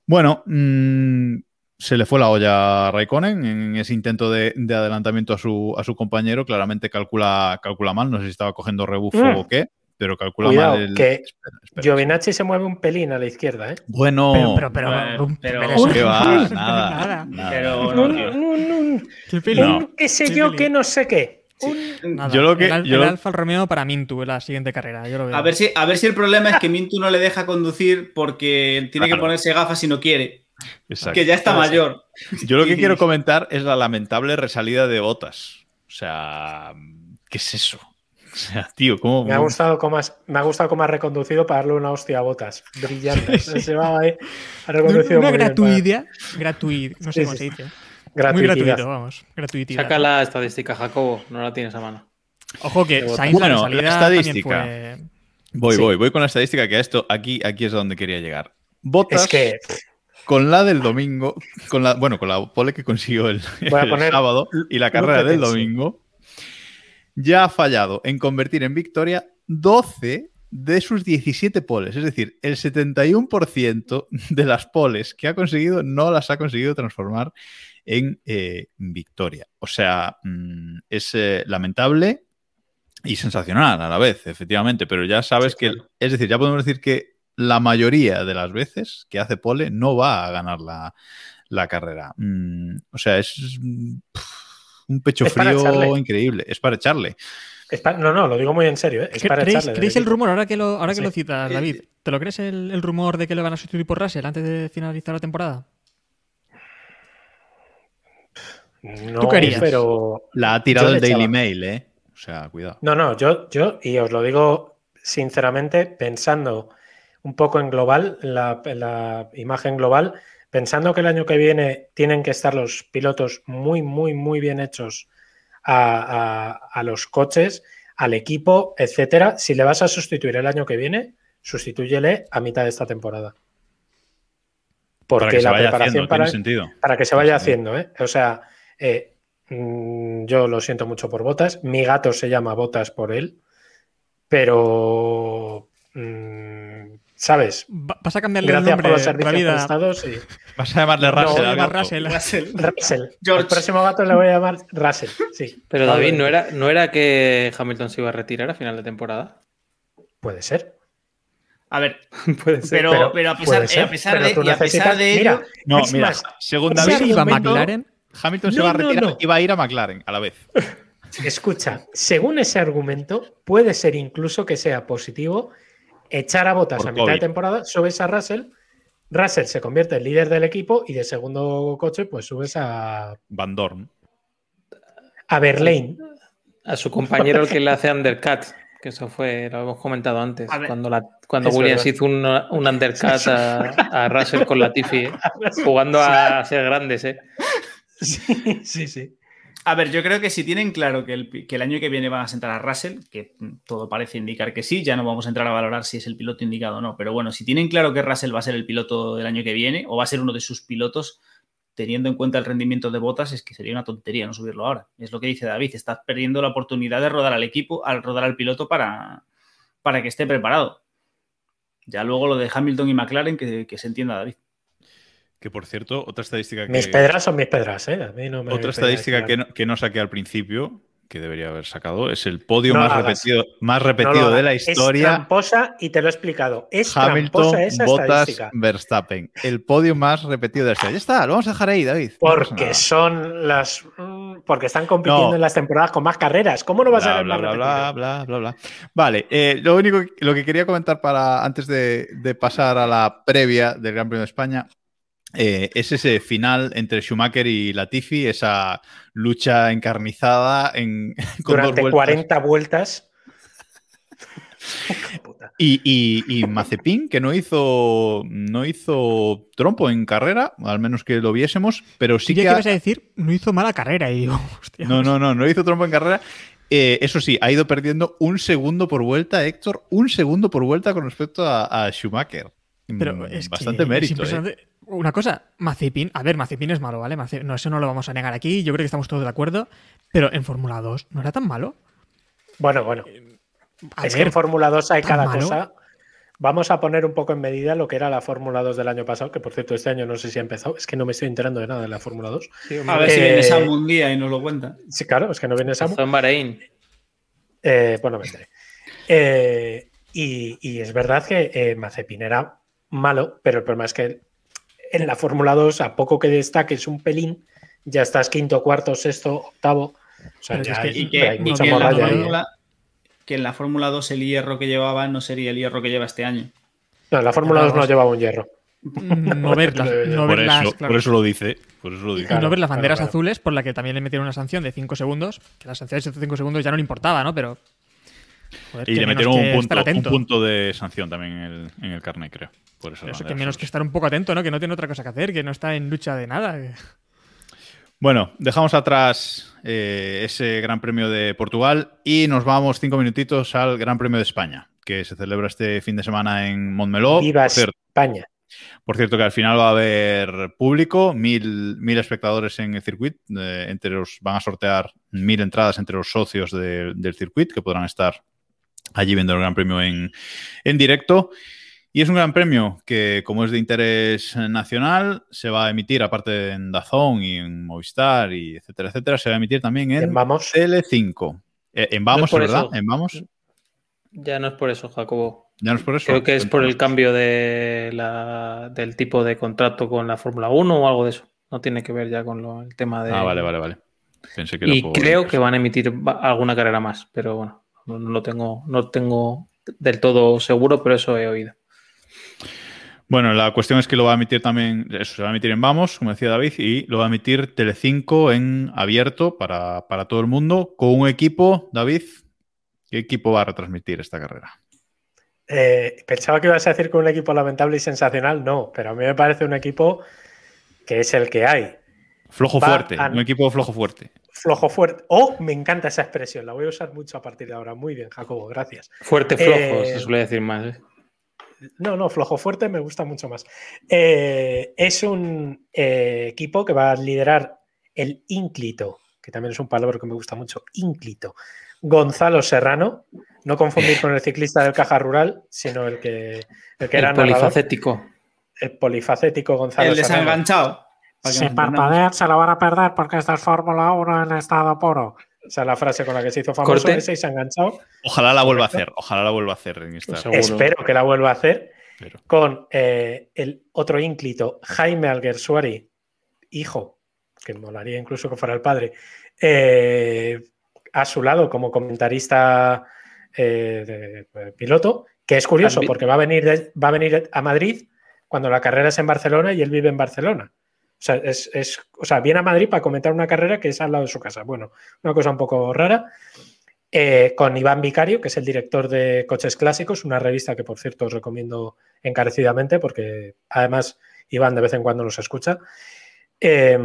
Bueno, mmm, se le fue la olla a Raikkonen en ese intento de, adelantamiento a su, a su, compañero. Claramente calcula, calcula mal, no sé si estaba cogiendo rebufo mm. o qué, pero calcula mal. El... que Giovinacci se mueve un pelín a la izquierda, ¿eh? Bueno, pero, pero, pero, ¿qué va? Nada, nada. Pero, no, no, no, ¿Qué sé yo que no sé qué? Yo lo que, el, yo... Alfa Romeo para Mintu en la siguiente carrera. Yo lo veo. A, ver si, a ver si el problema es que Mintu no le deja conducir porque tiene que ponerse gafas si no quiere. Que ya está mayor. Yo lo que quiero comentar es la lamentable resalida de botas. O sea, ¿qué es eso? O sea, tío, ¿cómo.? Me ha gustado cómo has, me ha gustado cómo has reconducido para darle una hostia a botas. Brillante. Se va ahí. Ha reconducido una gratuidad. No sé cómo se dice. Muy gratuito, vamos. Gratuidad. Saca la estadística, Jacobo. No la tienes a mano. Ojo que Sainz bueno, la, estadística. Fue... Voy, voy, voy con la estadística que esto aquí, aquí es donde quería llegar. Botas. Es que con la del domingo, con la, bueno, con la pole que consiguió el, sábado y la carrera del domingo, ya ha fallado en convertir en victoria 12 de sus 17 poles. Es decir, el 71% de las poles que ha conseguido no las ha conseguido transformar en eh, victoria. O sea, mm, es eh, lamentable y sensacional a la vez, efectivamente, pero ya sabes que, es decir, ya podemos decir que la mayoría de las veces que hace pole no va a ganar la, carrera. Mm, o sea, es un pecho frío increíble. Es para echarle. no, no, lo digo muy en serio. ¿eh? Es para ¿Creéis, ¿creéis el rumor, ahora que lo, ahora que lo citas, David? ¿Te lo crees el, rumor de que le van a sustituir por Russell antes de finalizar la temporada? No, ¿Tú querías? pero. La ha tirado el Daily Mail, ¿eh? O sea, cuidado. No, no, yo, yo, y os lo digo sinceramente, pensando un poco en global, la, la imagen global, pensando que el año que viene tienen que estar los pilotos muy, muy, muy bien hechos a, los coches, al equipo, etcétera. Si le vas a sustituir el año que viene, sustitúyele a mitad de esta temporada. Porque la preparación para, para, que se vaya haciendo, ¿eh? O sea, eh, mm, yo lo siento mucho por Botas. Mi gato se llama Botas por él. Pero mm, ¿Sabes? Vas a cambiarle el nombre por los vida. Y... Vas a llamarle Russell. No, Russell. Russell. Russell. El próximo gato le voy a llamar Russell. Sí. Pero David, ¿no era, ¿no era que Hamilton se iba a retirar a final de temporada? Puede ser. A ver, puede ser, pero, pero, a pesar, eh, a pesar de, y a pesar de ello. no, mira, según David, iba a McLaren. Hamilton se va a retirar y va a ir a McLaren a la vez. Escucha, según ese argumento, puede ser incluso que sea positivo echar a botas a mitad de temporada, subes a Russell, Russell se convierte en líder del equipo y de segundo coche, pues subes a. Van Dorn. A Berlín. A su compañero el que le hace undercut, que eso fue, lo hemos comentado antes, cuando, la, cuando Williams hizo un, undercut a, Russell con la Tiffy, ¿eh? jugando a ser grandes, ¿eh? Sí, sí, sí. A ver, yo creo que si tienen claro que el, año que viene van a sentar a Russell, que todo parece indicar que sí, ya no vamos a entrar a valorar si es el piloto indicado o no, pero bueno, si tienen claro que Russell va a ser el piloto del año que viene o va a ser uno de sus pilotos, teniendo en cuenta el rendimiento de botas, es que sería una tontería no subirlo ahora. Es lo que dice David, estás perdiendo la oportunidad de rodar al equipo, al rodar al piloto para, para que esté preparado. Ya luego lo de Hamilton y McLaren, que, que se entienda, David. Que por cierto, otra estadística que. Mis pedras son mis pedras, ¿eh? A mí no me otra estadística que no, que no saqué al principio, que debería haber sacado, es el podio más, repetido, más repetido de la historia. Es tramposa y te lo he explicado. Es Hamilton, esa Bottas, Verstappen. El podio más repetido de la historia. Ya está, lo vamos a dejar ahí, David. Porque son las. Porque están compitiendo en las temporadas con más carreras. ¿Cómo no va a ser bla, el bla, más bla, bla, bla, bla, Vale, eh, lo único lo que quería comentar para antes de, de pasar a la previa del Gran Premio de España eh, es ese final entre Schumacher y Latifi, esa lucha encarnizada en, durante vueltas. 40 vueltas. y, y, y, Mazepin, que no hizo, no hizo trompo en carrera, al menos que lo viésemos, pero sí que. ¿Qué ha... a decir? No hizo mala carrera. Y digo, hostia, no, no, no, no hizo trompo en carrera. Eh, eso sí, ha ido perdiendo un segundo por vuelta, Héctor, un segundo por vuelta con respecto a, a Schumacher. Pero Mm, es Bastante que mérito. Es ¿eh? Una cosa, Mazepin, a ver, Mazepin es malo, ¿vale? Mace... No, eso no lo vamos a negar aquí, yo creo que estamos todos de acuerdo, pero en Fórmula 2 no era tan malo. Bueno, bueno. A es ver, que en Fórmula 2 hay ¿tan cada malo? cosa. Vamos a poner un poco en medida lo que era la Fórmula 2 del año pasado, que por cierto este año no sé si ha empezado, es que no me estoy enterando de nada de la Fórmula 2. A ver si Eh, viene Sam un día y nos lo cuenta. Sí, claro, es que no viene Samu. En Bahrein. Eh, bueno, me enteré. Eh, y, y es verdad que eh, Mazepin era malo, pero el problema es que en la Fórmula 2, a poco que destaques un pelín, ya estás quinto, cuarto, sexto, octavo. O sea, Pero ya es que- hay, Y que, hay y mucha que en la fórmula, que en la Fórmula 2 el hierro que llevaba no sería el hierro que lleva este año. No, en la Fórmula 2 no llevaba un hierro. no ver las, no Por ver las- eso, claro, por eso lo dice. Por eso lo dice. y no ver las claro, banderas claro. azules, por la que también le metieron una sanción de 5 segundos, que la sanción de 5 segundos ya no le importaba, ¿no? Pero. Joder, Y le metieron un punto, un de sanción también en el, en el carnet, creo. Por eso, Eso que menos que estar un poco atento, ¿no? Que no tiene otra cosa que hacer, que no está en lucha de nada. Bueno, dejamos atrás eh, ese Gran Premio de Portugal y nos vamos cinco minutitos al Gran Premio de España, que se celebra este fin de semana en Montmeló. Viva Por cierto, España. por cierto, que al final va a haber público, mil, mil espectadores en el circuito. eh, entre los, van a sortear mil entradas entre los socios de- del circuito que podrán estar allí viendo el Gran Premio en, en directo. Y es un gran premio que, como es de interés nacional, se va a emitir, aparte en Dazón y en Movistar y etcétera, etcétera, se va a emitir también en En Vamos. Tele5. Eh, en Vamos, por ¿verdad? eso. En Vamos. Ya no es por eso, Jacobo. Ya no es por eso. Creo que es por el cambio de la, del tipo de contrato con la Fórmula 1 o algo de eso. No tiene que ver ya con lo- el tema de. Ah, vale, vale, vale. Pensé que Y creo que van a emitir alguna carrera más, pero bueno, no, no lo tengo, no tengo del todo seguro, pero eso he oído. Bueno, la cuestión es que lo va a emitir también, eso se va a emitir en Vamos, como decía David, y lo va a emitir Telecinco en abierto para, para todo el mundo, con un equipo, David, ¿qué equipo va a retransmitir esta carrera? Eh, pensaba que ibas a decir que un equipo lamentable y sensacional, no, pero a mí me parece un equipo que es el que hay. Flojo Va fuerte, a- un equipo flojo fuerte. Flojo fuerte. Oh, me encanta esa expresión, la voy a usar mucho a partir de ahora. Muy bien, Jacobo, gracias. Fuerte flojo, Eh, se suele decir más. ¿eh? No, no, flojo fuerte me gusta mucho más. Eh, es un eh, equipo que va a liderar el ínclito, que también es un palabra que me gusta mucho, ínclito. Gonzalo Serrano, no confundir con el ciclista del Caja Rural, sino el que, el que El era narrador, polifacético. el polifacético Gonzalo El Serrano. desenganchado. Entendamos. parpadear se lo van a perder porque esta es Fórmula 1 en estado puro. Esa es la frase con la que se hizo famoso Corte. ese y se ha enganchado. Ojalá la vuelva a hacer, ojalá la vuelva a hacer en. Espero que la vuelva a hacer Pero- con eh, el otro ínclito, Jaime Alguersuari, hijo, que molaría incluso que fuera el padre, eh, a su lado como comentarista eh, de- de piloto, que es curioso porque va a, venir de- va a venir a Madrid cuando la carrera es en Barcelona y él vive en Barcelona. O sea, es, es- o sea, viene a Madrid para comentar una carrera que es al lado de su casa. Bueno, una cosa un poco rara. Eh, con Iván Vicario, que es el director de Coches Clásicos, una revista que, por cierto, os recomiendo encarecidamente porque además Iván de vez en cuando nos escucha. Eh,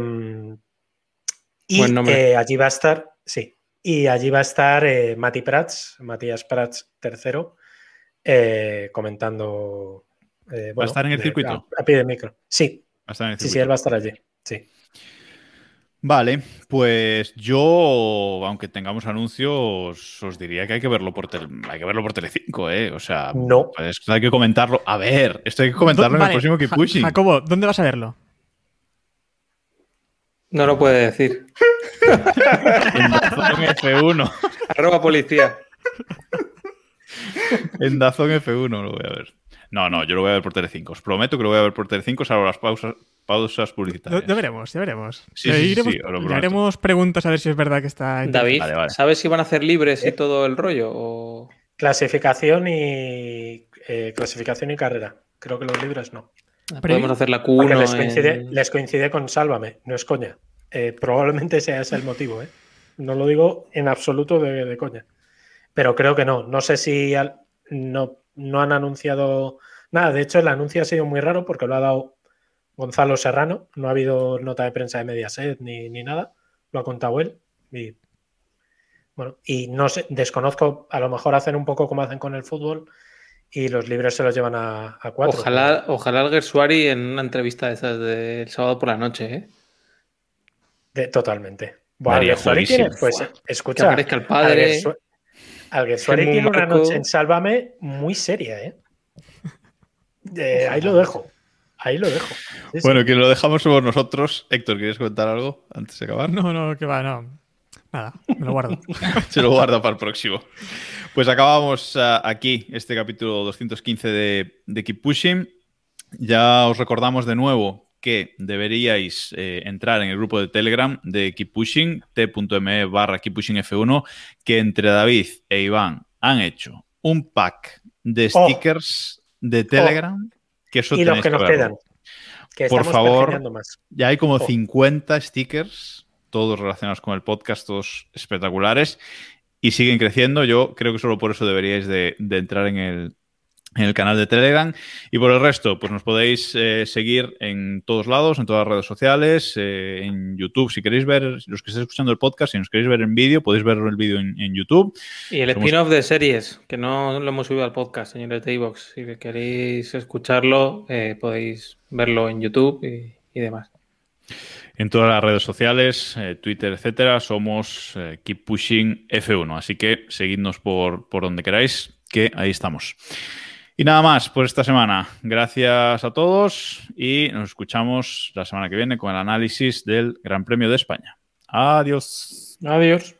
y eh, allí va a estar, sí, y allí va a estar eh, Mati Prats, Matías Prats III, comentando. eh, bueno, estar en el de- circuito? A, a pie de micro. Sí, Va a estar en el sí, él va a estar allí. Sí. Vale, pues yo, aunque tengamos anuncios, os diría que hay que verlo por tele, hay que verlo por Telecinco, ¿eh? O sea, no. Pues, hay que comentarlo. A ver, esto hay que comentarlo en el próximo Keep Pushing. Jacobo, ¿dónde vas a verlo? No lo puede decir. en Dazón F1. Arroba policía. en Dazón F1 lo voy a ver. No, no, yo lo voy a ver por Telecinco. Os prometo que lo voy a ver por Telecinco, salvo las pausas, pausas publicitarias. Ya veremos, ya veremos. Sí, sí, iremos, sí, haremos preguntas a ver si es verdad que está... David, ¿sabes si van a hacer libres y todo el rollo? O... Clasificación y eh, clasificación y carrera. Creo que los libres no. Podemos hacer la Q1. Les coincide, les coincide, con Sálvame, no es coña. Eh, probablemente sea ese el motivo, ¿eh? No lo digo en absoluto de, coña. Pero creo que no. No sé si no, no han anunciado nada. De hecho, el anuncio ha sido muy raro porque lo ha dado Gonzalo Serrano. No ha habido nota de prensa de Mediaset ni, ni nada. Lo ha contado él. Y bueno, y no sé, desconozco, a lo mejor hacen un poco como hacen con el fútbol y los libros se los llevan a, cuatro. Ojalá, ojalá el Gersuari en una entrevista de esas del sábado por la noche, ¿eh? De, totalmente. Bueno, tiene, pues escucha. Que aparezca el padre. Alguersuari tiene una noche en Sálvame muy seria, ¿eh? ahí lo dejo. Ahí lo dejo. bueno, que lo dejamos somos nosotros. Héctor, ¿quieres comentar algo antes de acabar? No, no, que va, no. Nada, me lo guardo. Se lo guarda para el próximo. Pues acabamos uh, aquí este capítulo 215 de, de Keep Pushing. Ya os recordamos de nuevo que deberíais eh, entrar en el grupo de Telegram de Keep Pushing, t.me barra Keep Pushing F1, que entre David e Iván han hecho un pack de oh. stickers de Telegram. Oh. Que eso y los que, nos quedan. Por favor, ya hay como 50 stickers, todos relacionados con el podcast, todos espectaculares, y siguen creciendo. Yo creo que solo por eso deberíais de entrar en el, en el canal de Telegram. Y por el resto, pues nos podéis eh, seguir en todos lados, en todas las redes sociales, eh, en YouTube. Si queréis ver, los que estéis escuchando el podcast, si nos queréis ver en vídeo, podéis ver el vídeo en, YouTube. Y el spin-off de series, que no lo hemos subido al podcast, señores de iVox. Si queréis escucharlo, eh, podéis verlo en YouTube y, demás. En todas las redes sociales, Twitter, etcétera, somos Keep Pushing F1. Así que seguidnos por, por donde queráis, que ahí estamos. Y nada más por esta semana. Gracias a todos y nos escuchamos la semana que viene con el análisis del Gran Premio de España. Adiós. Adiós.